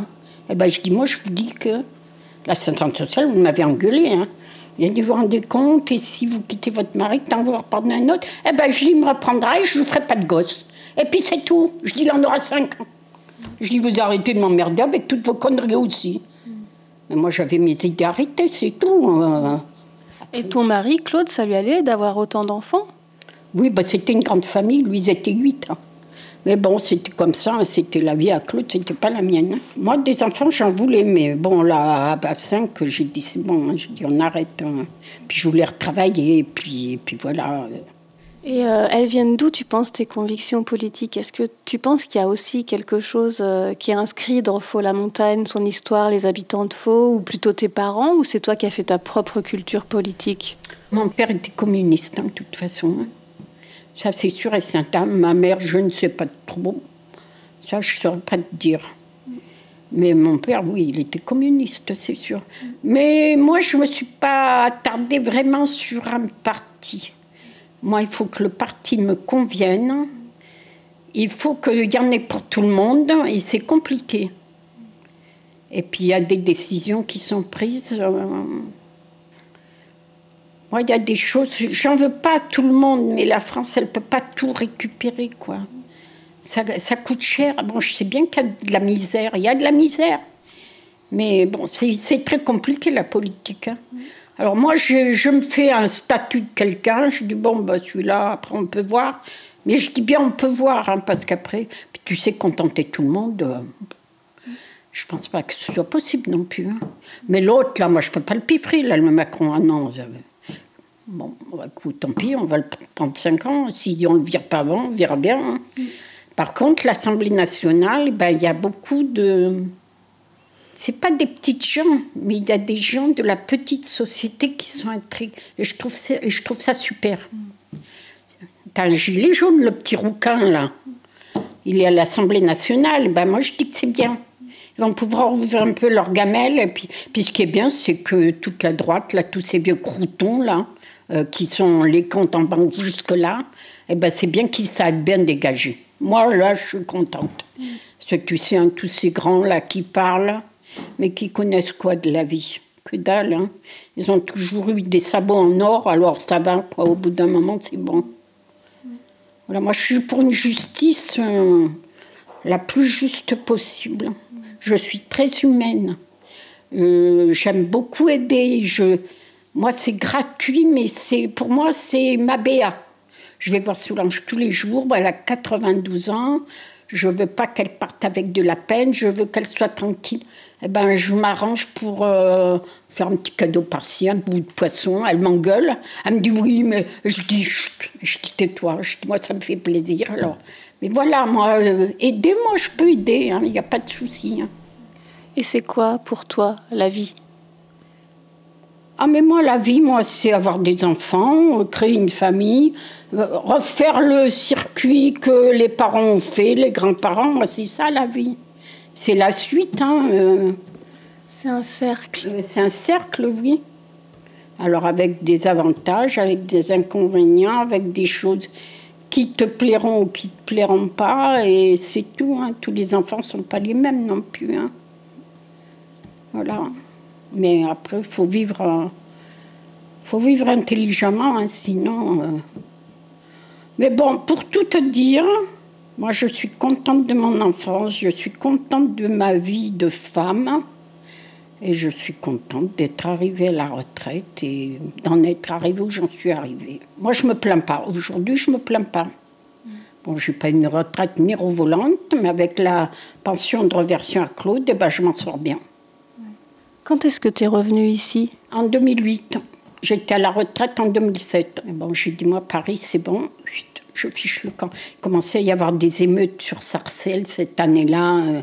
Et eh ben, je dis, moi, je vous dis que la Sainte sociale, vous m'avez engueulé. Hein. Il dit, vous vous rendez compte, et si vous quittez votre mari, tant vous reprendre un autre, eh ben, je dis, il me reprendra et je ne ferai pas de gosse. Et puis c'est tout. Je dis, il en aura cinq ans. Je dis, vous arrêtez de m'emmerder avec toutes vos conneries aussi. Mais moi, j'avais mes idées arrêtées, c'est tout. Hein. Et ton mari, Claude, ça lui allait d'avoir autant d'enfants? Oui, bah, c'était une grande famille. Lui, ils étaient huit. Hein. Mais bon, c'était comme ça, c'était la vie à Claude, c'était pas la mienne. Hein. Moi, des enfants, j'en voulais, mais bon, là, à 5, j'ai dit, c'est bon, je dis, on arrête. Puis je voulais retravailler, et puis, et puis voilà. Et euh, elles viennent d'où, tu penses, tes convictions politiques? Est-ce que tu penses qu'il y a aussi quelque chose euh, qui est inscrit dans Faux-la-Montagne, son histoire, les habitants de Faux, ou plutôt tes parents, ou c'est toi qui as fait ta propre culture politique? Mon père était communiste, hein, de toute façon. Hein. Ça, c'est sûr et certain. Ma mère, je ne sais pas trop. Ça, je ne saurais pas te dire. Mais mon père, oui, il était communiste, c'est sûr. Mais moi, je ne me suis pas attardée vraiment sur un parti. Moi, il faut que le parti me convienne. Il faut qu'il y en ait pour tout le monde et c'est compliqué. Et puis il y a des décisions qui sont prises. Euh, moi, il y a des choses, j'en veux pas à tout le monde, mais la France, elle peut pas tout récupérer, quoi. Ça, ça coûte cher. Bon, je sais bien qu'il y a de la misère, il y a de la misère. Mais bon, c'est très compliqué, la politique. Hein. Alors moi, je, je, me fais un statut de quelqu'un, je dis, bon, bah, celui-là, après, on peut voir. Mais je dis bien, on peut voir, hein, parce qu'après, tu sais, contenter tout le monde, euh, je pense pas que ce soit possible non plus. Hein. Mais l'autre, là, moi, je peux pas le piffrer, là, le Macron. Ah non, bon, écoute, tant pis, on va le prendre 5 ans. Si on le vire pas avant, on verra bien. Hein. Par contre, l'Assemblée nationale, ben, il y a beaucoup de c'est pas des petites gens, mais il y a des gens de la petite société qui sont intrigués. Et je trouve ça, et je trouve ça super. T'as un gilet jaune, le petit rouquin, là. Il est à l'Assemblée nationale. Ben moi, je dis que c'est bien. Ils vont pouvoir ouvrir un peu leur gamelle. Et puis, puis ce qui est bien, c'est que toute la droite, là, tous ces vieux croutons, là, euh, qui sont les comptes en banque jusque-là, eh ben, c'est bien qu'ils savent bien dégager. Moi, là, je suis contente. Parce que tu sais, hein, tous ces grands-là qui parlent, mais qui connaissent quoi de la vie? Que dalle, hein Ils ont toujours eu des sabots en or, alors ça va, quoi. Au bout d'un moment, c'est bon. Voilà, moi, je suis pour une justice euh, la plus juste possible. Je suis très humaine. Euh, j'aime beaucoup aider. Je, moi, c'est gratuit, mais c'est pour moi, c'est ma béa. Je vais voir Solange tous les jours. elle a 92 ans. Je veux pas qu'elle parte avec de la peine. Je veux qu'elle soit tranquille eh ben, je m'arrange pour euh, faire un petit cadeau par-ci, un bout de poisson. Elle m'engueule. Elle me dit oui, mais je dis, chut, je dis tais-toi. Moi, ça me fait plaisir. Alors, mais voilà, moi, euh, aider, moi, je peux aider. Hein, il n'y a pas de souci. Hein. Et c'est quoi pour toi la vie? Ah mais moi la vie moi c'est avoir des enfants, créer une famille, euh, refaire le circuit que les parents ont fait, les grands-parents, c'est ça la vie c'est la suite. Hein, euh. C'est un cercle. Euh, c'est un cercle, oui. Alors avec des avantages, avec des inconvénients, avec des choses qui te plairont ou qui ne te plairont pas, et c'est tout. Hein. Tous les enfants ne sont pas les mêmes non plus. Hein. Voilà. Mais après, il faut vivre, faut vivre intelligemment, sinon. Mais bon, pour tout te dire, moi, je suis contente de mon enfance, je suis contente de ma vie de femme et je suis contente d'être arrivée à la retraite et d'en être arrivée où j'en suis arrivée. Moi, je ne me plains pas. Aujourd'hui, je ne me plains pas. Bon, je n'ai pas une retraite mirovolante, mais avec la pension de reversion à Claude, eh ben, je m'en sors bien. Quand est-ce que tu es revenue ici? En 2008. J'étais à la retraite en 2007. bon, j'ai dit, moi, Paris, c'est bon. Je fiche le camp. Il commençait à y avoir des émeutes sur Sarcelles cette année-là. Euh,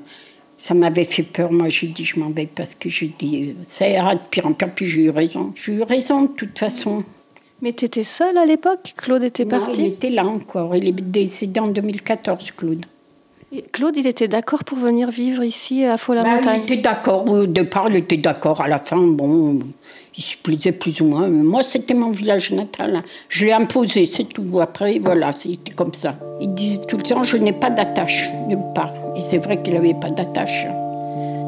ça m'avait fait peur. Moi, j'ai dit, je m'en vais parce que j'ai dit, euh, ça ira de pire en pire. Puis j'ai eu raison. J'ai eu raison de toute façon. Mais tu étais seule à l'époque? Claude était parti? Il était là encore. Il est décédé en 2014, Claude. Claude, il était d'accord pour venir vivre ici à Faux-la-Montagne bah, Il était d'accord. Au départ, il était d'accord. À la fin, bon, il se plaisait plus ou moins. Moi, c'était mon village natal. Je l'ai imposé, c'est tout. Après, voilà, c'était comme ça. Il disait tout le temps Je n'ai pas d'attache, nulle part. Et c'est vrai qu'il n'avait pas d'attache.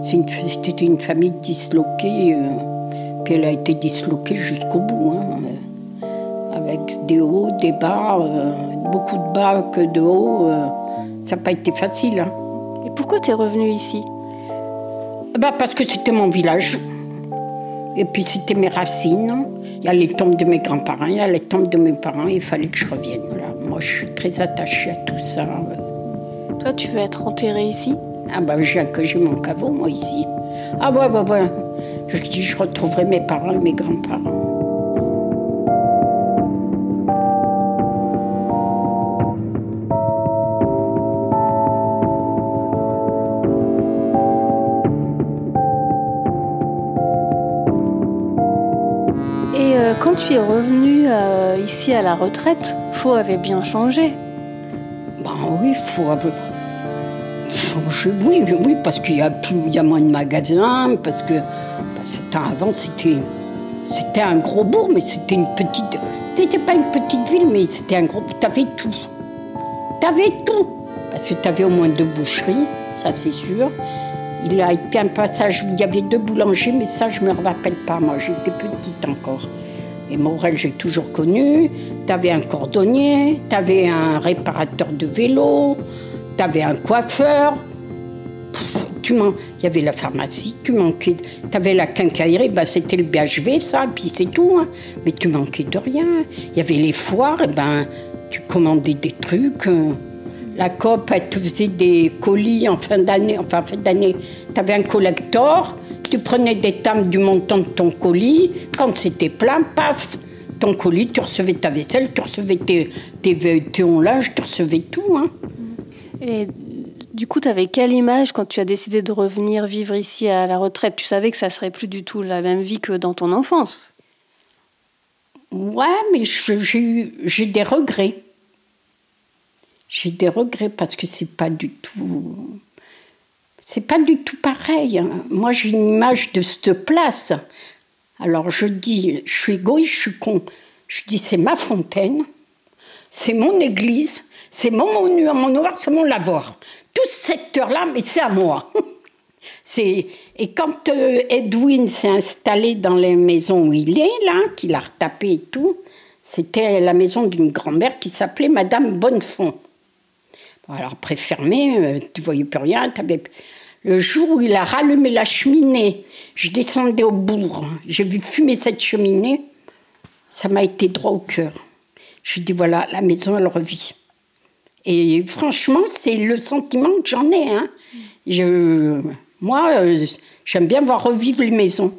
C'était une famille disloquée. Euh, puis elle a été disloquée jusqu'au bout. Hein avec des hauts, des bas, euh, beaucoup de bas que de hauts. Euh, ça n'a pas été facile. Hein. Et pourquoi tu es revenu ici? Bah Parce que c'était mon village. Et puis c'était mes racines. Il y a les tombes de mes grands-parents, il y a les tombes de mes parents. Il fallait que je revienne. Moi, je suis très attachée à tout ça. Toi, tu veux être enterrée ici? Ah bah j'ai que j'ai mon caveau, moi, ici. Ah ouais, ouais, ouais. Je dis, je retrouverai mes parents et mes grands-parents. Quand tu es revenu euh, ici à la retraite, Faux avait bien changé. Ben oui, Faux avait changé. Oui, oui, parce qu'il y a plus, il y a moins de magasins, parce que avant c'était c'était un gros bourg, mais c'était une petite. C'était pas une petite ville, mais c'était un gros. T'avais tout. T'avais tout. Parce que t'avais au moins deux boucheries, ça c'est sûr. Il a été un passage où il y avait deux boulangers, mais ça je me rappelle pas. Moi, j'étais petite encore. Et Morel, j'ai toujours connu. Tu avais un cordonnier, tu avais un réparateur de vélo, tu avais un coiffeur. Il y avait la pharmacie, tu manquais. Tu avais la quincaillerie, bah, c'était le BHV, ça, puis c'est tout. Hein. Mais tu manquais de rien. Il y avait les foires, et ben, tu commandais des trucs. Euh. La COP, elle te faisait des colis en fin d'année. Enfin, en fin d'année, tu avais un collector tu prenais des tables du montant de ton colis. Quand c'était plein, paf, ton colis, tu recevais ta vaisselle, tu recevais tes, tes, tes linge, tu recevais tout. Hein. Et du coup, tu avais quelle image quand tu as décidé de revenir vivre ici à la retraite? Tu savais que ça serait plus du tout la même vie que dans ton enfance? Ouais, mais j'ai des regrets. J'ai des regrets parce que c'est pas du tout c'est pas du tout pareil. Hein. Moi, j'ai une image de cette place. Alors, je dis, je suis égoïste, je suis con. Je dis, c'est ma fontaine, c'est mon église, c'est mon monument, mon noir, c'est mon lavoir. Tout ce secteur-là, mais c'est à moi. c'est et quand euh, Edwin s'est installé dans les maisons où il est là, qu'il a retapé et tout, c'était la maison d'une grand-mère qui s'appelait Madame Bonnefond. Alors après fermé, euh, tu voyais plus rien, avais le jour où il a rallumé la cheminée, je descendais au bourg, j'ai vu fumer cette cheminée, ça m'a été droit au cœur. Je dis voilà, la maison, elle revit. Et franchement, c'est le sentiment que j'en ai. Hein. Je, moi, euh, j'aime bien voir revivre les maisons.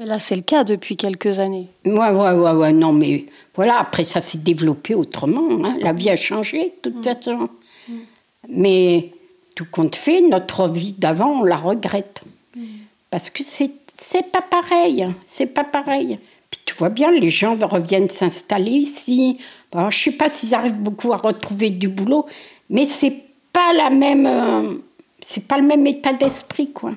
Et là, c'est le cas depuis quelques années. Ouais, ouais, ouais, ouais, non, mais voilà, après ça s'est développé autrement. Hein. La vie a changé, de toute mm. façon. Mais tout compte fait, notre vie d'avant, on la regrette. Parce que c'est, pas pareil, c'est pas pareil. Puis tu vois bien, les gens reviennent s'installer ici. Bon, je sais pas s'ils arrivent beaucoup à retrouver du boulot, mais c'est pas la même, euh, c'est pas le même état d'esprit, quoi.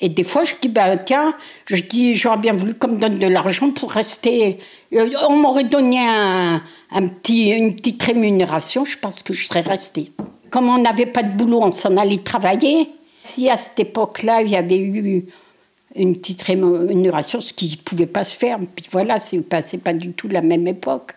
Et des fois, je dis, ben tiens, je dis, j'aurais bien voulu qu'on me donne de l'argent pour rester. Euh, on m'aurait donné un, un, petit, une petite rémunération, je pense que je serais restée. Comme on n'avait pas de boulot, on s'en allait travailler. Si à cette époque-là, il y avait eu une petite rémunération, ce qui ne pouvait pas se faire, puis voilà, c'est pas, pas du tout la même époque.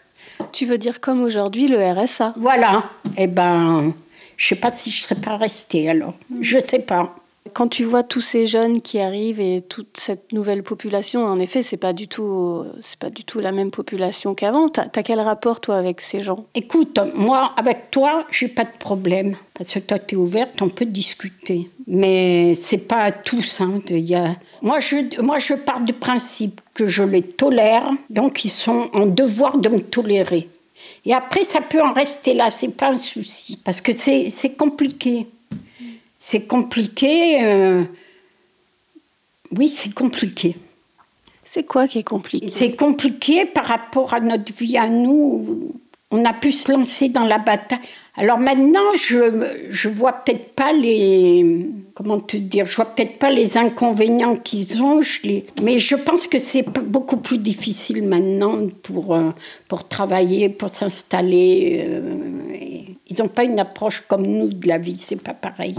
Tu veux dire comme aujourd'hui le RSA Voilà. Eh ben, je sais pas si je serais pas restée alors. Je sais pas. Quand tu vois tous ces jeunes qui arrivent et toute cette nouvelle population, en effet, c'est pas du tout, pas du tout la même population qu'avant. T'as as quel rapport toi avec ces gens? Écoute, moi avec toi, j'ai pas de problème parce que toi tu es ouverte, on peut discuter. Mais c'est pas tous. Hein. Y a... moi, je, moi, je pars du principe que je les tolère, donc ils sont en devoir de me tolérer. Et après, ça peut en rester là, c'est pas un souci, parce que c'est compliqué c'est compliqué. Euh, oui, c'est compliqué. C'est quoi qui est compliqué? C'est compliqué par rapport à notre vie à nous. On a pu se lancer dans la bataille. Alors maintenant, je je vois peut-être pas les comment te dire, je vois peut-être pas les inconvénients qu'ils ont. Je les, mais je pense que c'est beaucoup plus difficile maintenant pour euh, pour travailler, pour s'installer. Euh, ils n'ont pas une approche comme nous de la vie. C'est pas pareil.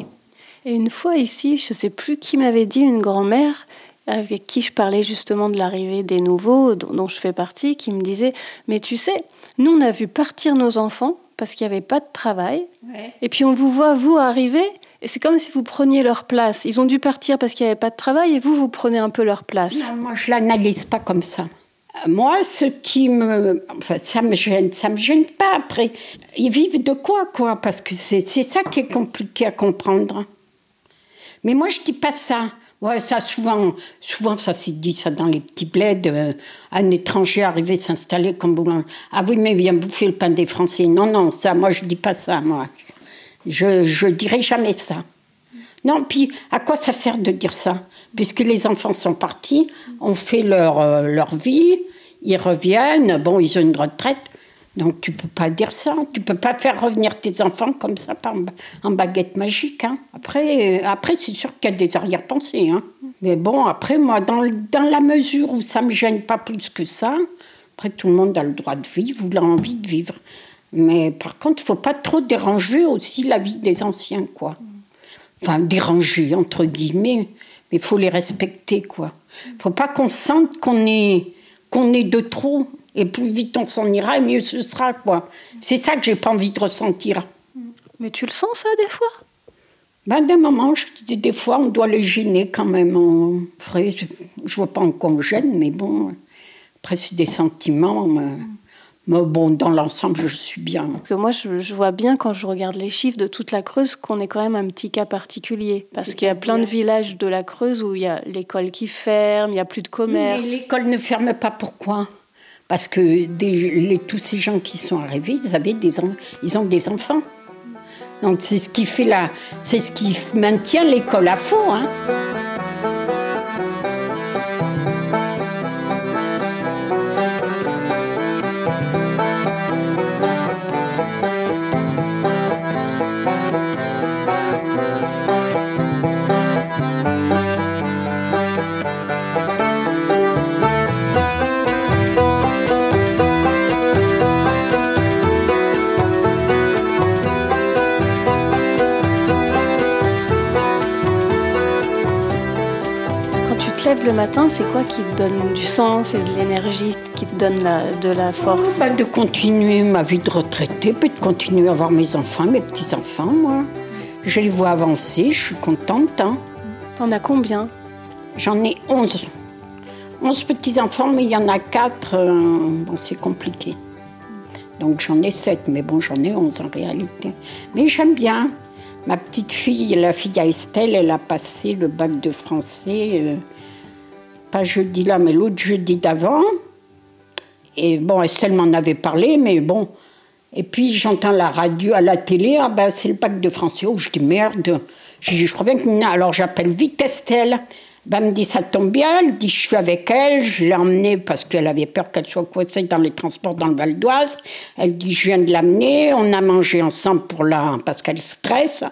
Et une fois ici, je ne sais plus qui m'avait dit, une grand-mère avec qui je parlais justement de l'arrivée des nouveaux, dont, je fais partie, qui me disait, mais tu sais, nous on a vu partir nos enfants parce qu'il n'y avait pas de travail, et puis on vous voit, vous, arriver, et c'est comme si vous preniez leur place. Ils ont dû partir parce qu'il n'y avait pas de travail, et vous, vous prenez un peu leur place. Non, moi je l'analyse pas comme ça. Moi, ce qui me. Enfin, ça me gêne, ça me gêne pas après. Ils vivent de quoi, quoi? Parce que c'est ça qui est compliqué à comprendre. Mais moi, je dis pas ça. Ouais, ça souvent, souvent ça s'est dit ça dans les petits bleds. Euh, un étranger arrivé s'installer comme boulanger. Ah oui, mais vient bouffer le pain des Français. Non, non, ça, moi je dis pas ça, moi. Je, je dirai jamais ça. Non, puis à quoi ça sert de dire ça? Puisque les enfants sont partis, ont fait leur, euh, leur vie, ils reviennent, bon, ils ont une retraite. Donc tu peux pas dire ça, tu peux pas faire revenir tes enfants comme ça par, en baguette magique. Hein. Après, euh, après c'est sûr qu'il y a des arrière-pensées. Hein. Mais bon, après, moi, dans, dans la mesure où ça me gêne pas plus que ça, après tout le monde a le droit de vivre ou l'envie de vivre. Mais par contre, il faut pas trop déranger aussi la vie des anciens, quoi. Enfin, déranger, entre guillemets, mais il faut les respecter, quoi. faut pas qu'on sente qu'on est, qu'on est de trop. Et plus vite on s'en ira, mieux ce sera, quoi. C'est ça que j'ai pas envie de ressentir. Mais tu le sens, ça, des fois? Ben, des moments, je dis, des fois, on doit les gêner quand même. En... Après, je vois pas en quoi on gêne, mais bon, après, c'est des sentiments. Mais, bon, dans l'ensemble, je suis bien. que moi, je, je, vois bien quand je regarde les chiffres de toute la Creuse qu'on est quand même un petit cas particulier. Parce qu'il y a plein de villages de la Creuse où il y a l'école qui ferme, il n'y a plus de commerce. Mais l'école ne ferme pas, pourquoi? Parce que tous ces gens qui sont arrivés, ils, avaient des, ils ont des enfants. Donc c'est ce qui fait la, c'est ce qui maintient l'école à fond. Hein. Matin, c'est quoi qui te donne du sens et de l'énergie, qui te donne de la force? Bah, De continuer ma vie de retraité, puis de continuer à voir mes enfants, mes petits-enfants, moi. Je les vois avancer, je suis contente. Hein. T'en as combien? J'en ai 11. 11 petits-enfants, mais il y en a 4. Euh, bon, c'est compliqué. Donc j'en ai 7, mais bon, j'en ai 11 en réalité. Mais j'aime bien. Ma petite fille, la fille à Estelle, elle a passé le bac de français. Euh, pas jeudi là, mais l'autre jeudi d'avant. Et bon, Estelle m'en avait parlé, mais bon. Et puis j'entends la radio à la télé, ah ben c'est le bac de français. Oh, je dis merde. Je dis, je crois bien que. Alors j'appelle vite Estelle. Ben, elle me dit, ça tombe bien. Elle dit, je suis avec elle. Je l'ai emmenée parce qu'elle avait peur qu'elle soit coincée dans les transports dans le Val d'Oise. Elle dit, je viens de l'amener. On a mangé ensemble pour la, parce qu'elle stresse.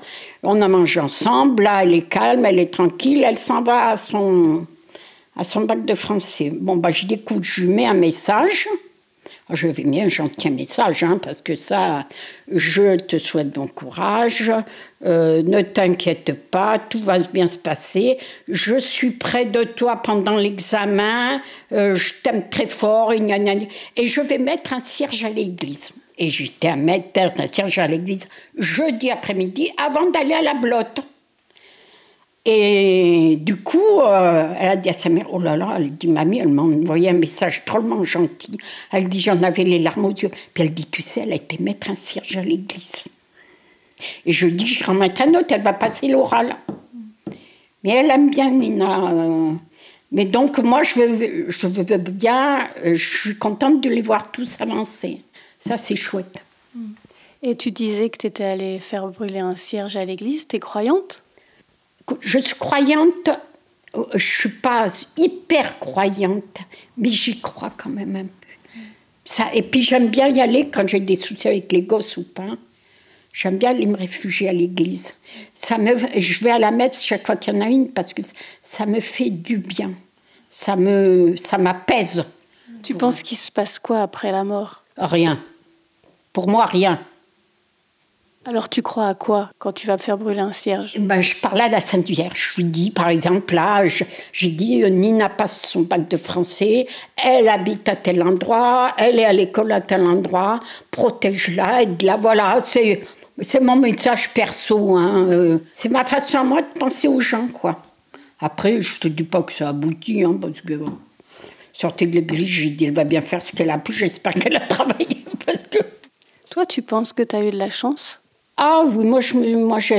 On a mangé ensemble. Là, elle est calme, elle est tranquille. Elle s'en va à son, à son bac de français. Bon, bah, je dis, écoute, je lui mets un message. Ah, je vais bien un gentil message, hein, parce que ça, je te souhaite bon courage, euh, ne t'inquiète pas, tout va bien se passer. Je suis près de toi pendant l'examen, euh, je t'aime très fort, et, et je vais mettre un cierge à l'église. Et j'étais à mettre un cierge à l'église jeudi après-midi avant d'aller à la blotte. Et du coup, euh, elle a dit à sa mère, oh là là, elle dit, mamie, elle m'a envoyé un message drôlement gentil. Elle dit, j'en avais les larmes aux yeux. Puis elle dit, tu sais, elle a été mettre un cierge à l'église. Et je dis, je ramène un autre, elle va passer l'oral. Mais elle aime bien Nina. Euh. Mais donc, moi, je veux, bien, euh, je suis contente de les voir tous avancer. Ça, c'est chouette. Et tu disais que tu étais allée faire brûler un cierge à l'église. Tu es croyante? Je suis croyante. Euh, je suis pas hyper croyante, mais j'y crois quand même un peu. Ça, et puis j'aime bien y aller quand j'ai des soucis avec les gosses ou pas. J'aime bien aller me réfugier à l'église. Ça me, je vais à la messe chaque fois qu'il y en a une parce que ça me fait du bien. Ça me, ça m'apaise. Tu penses qu'il se passe quoi après la mort? Rien. Pour moi, rien. Alors tu crois à quoi quand tu vas faire brûler un cierge? Ben, Je parle à la Sainte Vierge. Je lui dis, par exemple, là, j'ai dit, euh, Nina passe son bac de français, elle habite à tel endroit, elle est à l'école à tel endroit, protège-la, aide-la. Voilà, c'est c'est mon message perso. Hein. Euh, c'est ma façon à moi de penser aux gens, quoi. Après, je te dis pas que ça aboutit, hein, parce que bon, sortie de l'église, j'ai dit, elle va bien faire ce qu'elle a pu. J'espère qu'elle a travaillé. Parce que... Toi, tu penses que tu as eu de la chance? Ah oui, moi, je, moi, je,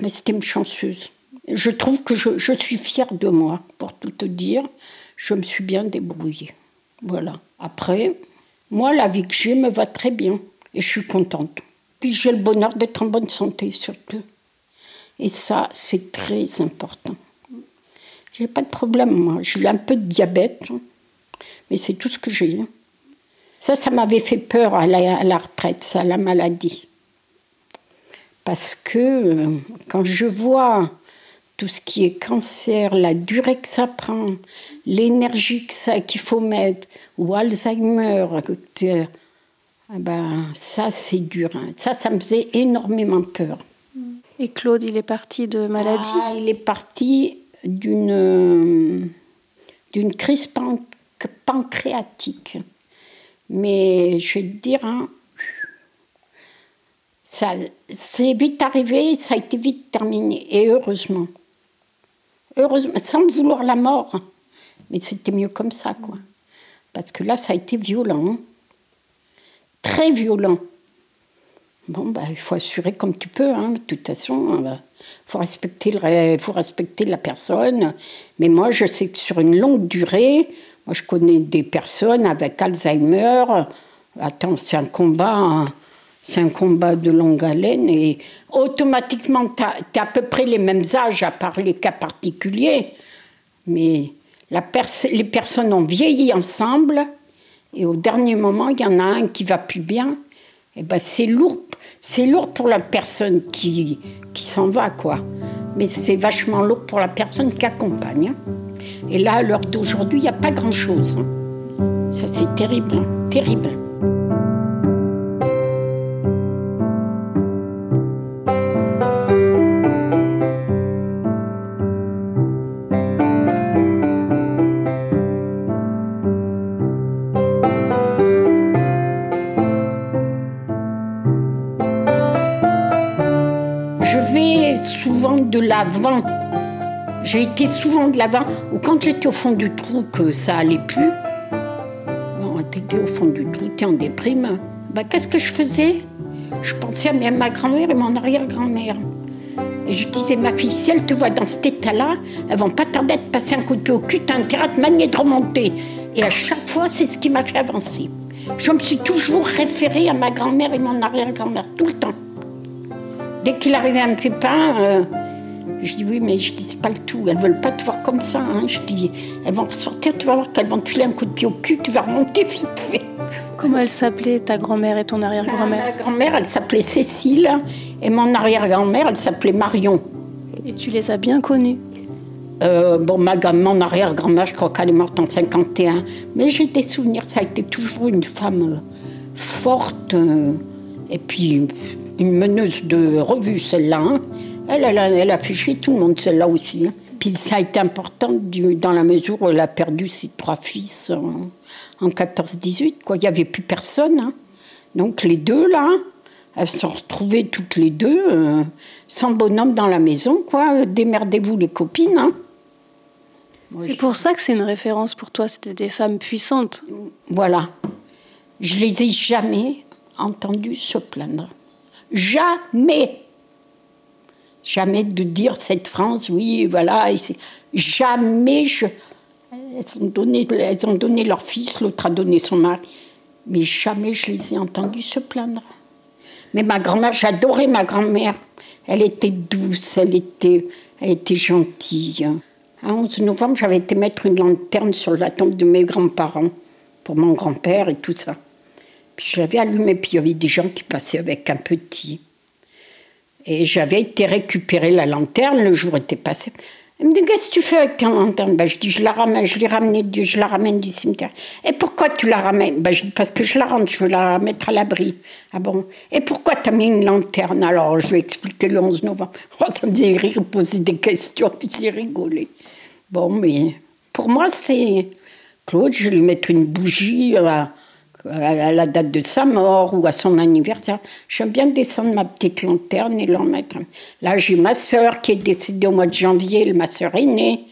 m'estime, chanceuse. Je trouve que je, suis fière de moi, pour tout te dire. Je me suis bien débrouillée. Voilà. Après, moi, la vie que j'ai me va très bien. Et je suis contente. Puis j'ai le bonheur d'être en bonne santé surtout. Et ça, c'est très important. J'ai pas de problème, moi. J'ai un peu de diabète, mais c'est tout ce que j'ai. Ça, ça m'avait fait peur à la, retraite, ça, la maladie. Parce que euh, quand je vois tout ce qui est cancer, la durée que ça prend, l'énergie qu'il faut mettre, ou Alzheimer, ah ben, ça, c'est dur. Hein. Ça, ça me faisait énormément peur. Et Claude, il est parti de maladie? Ah, Il est parti d'une d'une crise pancréatique. Mais je vais te dire, hein, ça c'est vite arrivé, ça a été vite terminé, et heureusement. Heureusement, sans vouloir la mort. Mais c'était mieux comme ça, quoi. Parce que là, ça a été violent. Hein très violent. Bon, bah, il faut assurer comme tu peux. Hein. De toute façon, il euh, faut, respecter faut respecter la personne. Mais moi, je sais que sur une longue durée, moi, je connais des personnes avec Alzheimer. Attends, c'est un combat. Hein. C'est un combat de longue haleine et automatiquement, tu as, à peu près les mêmes âges, à part les cas particuliers. Mais les personnes ont vieilli ensemble et au dernier moment, il y en a un qui va plus bien. Et eh ben c'est lourd, lourd pour la personne qui, qui s'en va, quoi. Mais c'est vachement lourd pour la personne qui accompagne. Hein. Et là, à l'heure d'aujourd'hui, il n'y a pas grand-chose. Hein. Ça, c'est terrible, hein. terrible. L'avant. J'ai été souvent de l'avant, ou quand j'étais au fond du trou, que ça allait plus, bon, t'étais au fond du trou, t'es en déprime, bah, qu'est-ce que je faisais? Je pensais à ma grand-mère et mon arrière-grand-mère. Et je disais, ma fille, si elle te voit dans cet état-là, elles vont pas tarder à te passer un coup de pied au cul, t'as intérêt à te manier de remonter. Et à chaque fois, c'est ce qui m'a fait avancer. Je me suis toujours référée à ma grand-mère et mon arrière-grand-mère, tout le temps. Dès qu'il arrivait un pépin, euh, je dis oui, mais je dis c'est pas le tout. Elles veulent pas te voir comme ça. Hein. Je dis elles vont ressortir, tu vas voir qu'elles vont te filer un coup de pied au cul, tu vas remonter vite fait. Comment elle s'appelait ta grand-mère et ton arrière-grand-mère Ma grand-mère, elle s'appelait Cécile et mon arrière-grand-mère, elle s'appelait Marion. Et tu les as bien connues euh, bon, ma, mon arrière-grand-mère, je crois qu'elle est morte en 51. Mais j'ai des souvenirs. Ça a été toujours une femme euh, forte. Euh, et puis, une meneuse de revue, celle-là. Hein. Elle, elle, a, fait chier tout le monde, celle-là aussi. Hein. Puis ça a été important dans la mesure où elle a perdu ses trois fils en, 14-18. Il n'y avait plus personne. Hein. Donc les deux, là, elles se sont retrouvées toutes les deux, euh, sans bonhomme dans la maison, quoi. Démerdez-vous les copines. Hein. C'est pour ça que c'est une référence pour toi, c'était des femmes puissantes. Voilà. Je les ai jamais entendues se plaindre. Jamais. Jamais de dire cette France, oui, voilà. Jamais je. Elles ont, donné, elles ont donné leur fils, l'autre a donné son mari. Mais jamais je les ai entendues se plaindre. Mais ma grand-mère, j'adorais ma grand-mère. Elle était douce, elle était, elle était gentille. À 11 novembre, j'avais été mettre une lanterne sur la tombe de mes grands-parents, pour mon grand-père et tout ça. Puis j'avais allumé, puis il y avait des gens qui passaient avec un petit. Et j'avais été récupérer la lanterne, le jour était passé. Elle me dit Qu'est-ce que tu fais avec ta lanterne? Ben, Je dis Je la ramène, je l'ai ramenée, je la ramène du cimetière. Et pourquoi tu la ramènes? Ben, Je dis Parce que je la rentre, je veux la mettre à l'abri. Ah bon? Et pourquoi tu as mis une lanterne Alors? Je vais expliquer le 11 novembre. Oh, ça me faisait rire, poser des questions, puis c'est rigolé. Bon, mais pour moi, c'est. Claude, je vais lui mettre une bougie. À à la date de sa mort ou à son anniversaire. J'aime bien descendre ma petite lanterne et leur mettre. Là, j'ai ma sœur qui est décédée au mois de janvier, ma sœur aînée.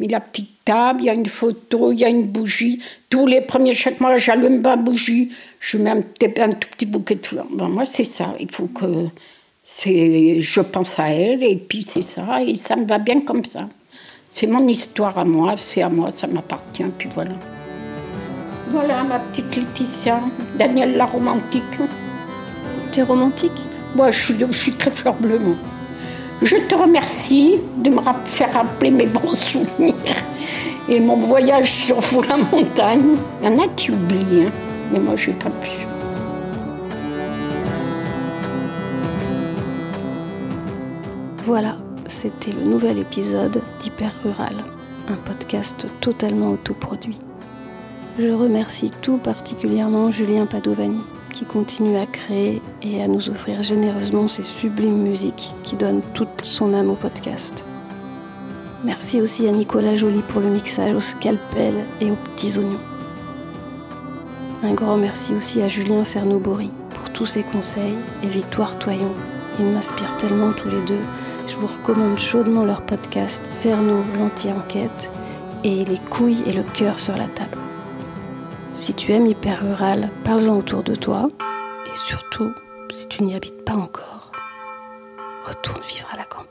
Mais la petite table, il y a une photo, il y a une bougie. Tous les premiers, chaque mois, j'allume ma bougie, je mets un, un, tout petit bouquet de fleurs. moi, c'est ça. Il faut que. Je pense à elle et puis c'est ça. Et ça me va bien comme ça. C'est mon histoire à moi, c'est à moi, ça m'appartient, puis voilà. Voilà ma petite Laetitia, Daniel la romantique. T'es romantique? Moi, je suis, je suis très fleur bleue. Je te remercie de me faire rappeler mes bons souvenirs et mon voyage sur la montagne. Il y en a qui oublient, hein, mais moi, je n'ai pas pu. Voilà, c'était le nouvel épisode d'Hyper Rural, un podcast totalement autoproduit. Je remercie tout particulièrement Julien Padovani qui continue à créer et à nous offrir généreusement ses sublimes musiques qui donnent toute son âme au podcast. Merci aussi à Nicolas Joly pour le mixage au scalpel et aux petits oignons. Un grand merci aussi à Julien Cernobori pour tous ses conseils et Victoire Toyon. Ils m'inspirent tellement tous les deux. Je vous recommande chaudement leur podcast Cerno l'anti-enquête et Les couilles et le cœur sur la table. Si tu aimes hyper rural, parle-en autour de toi. Et surtout, si tu n'y habites pas encore, retourne vivre à la campagne.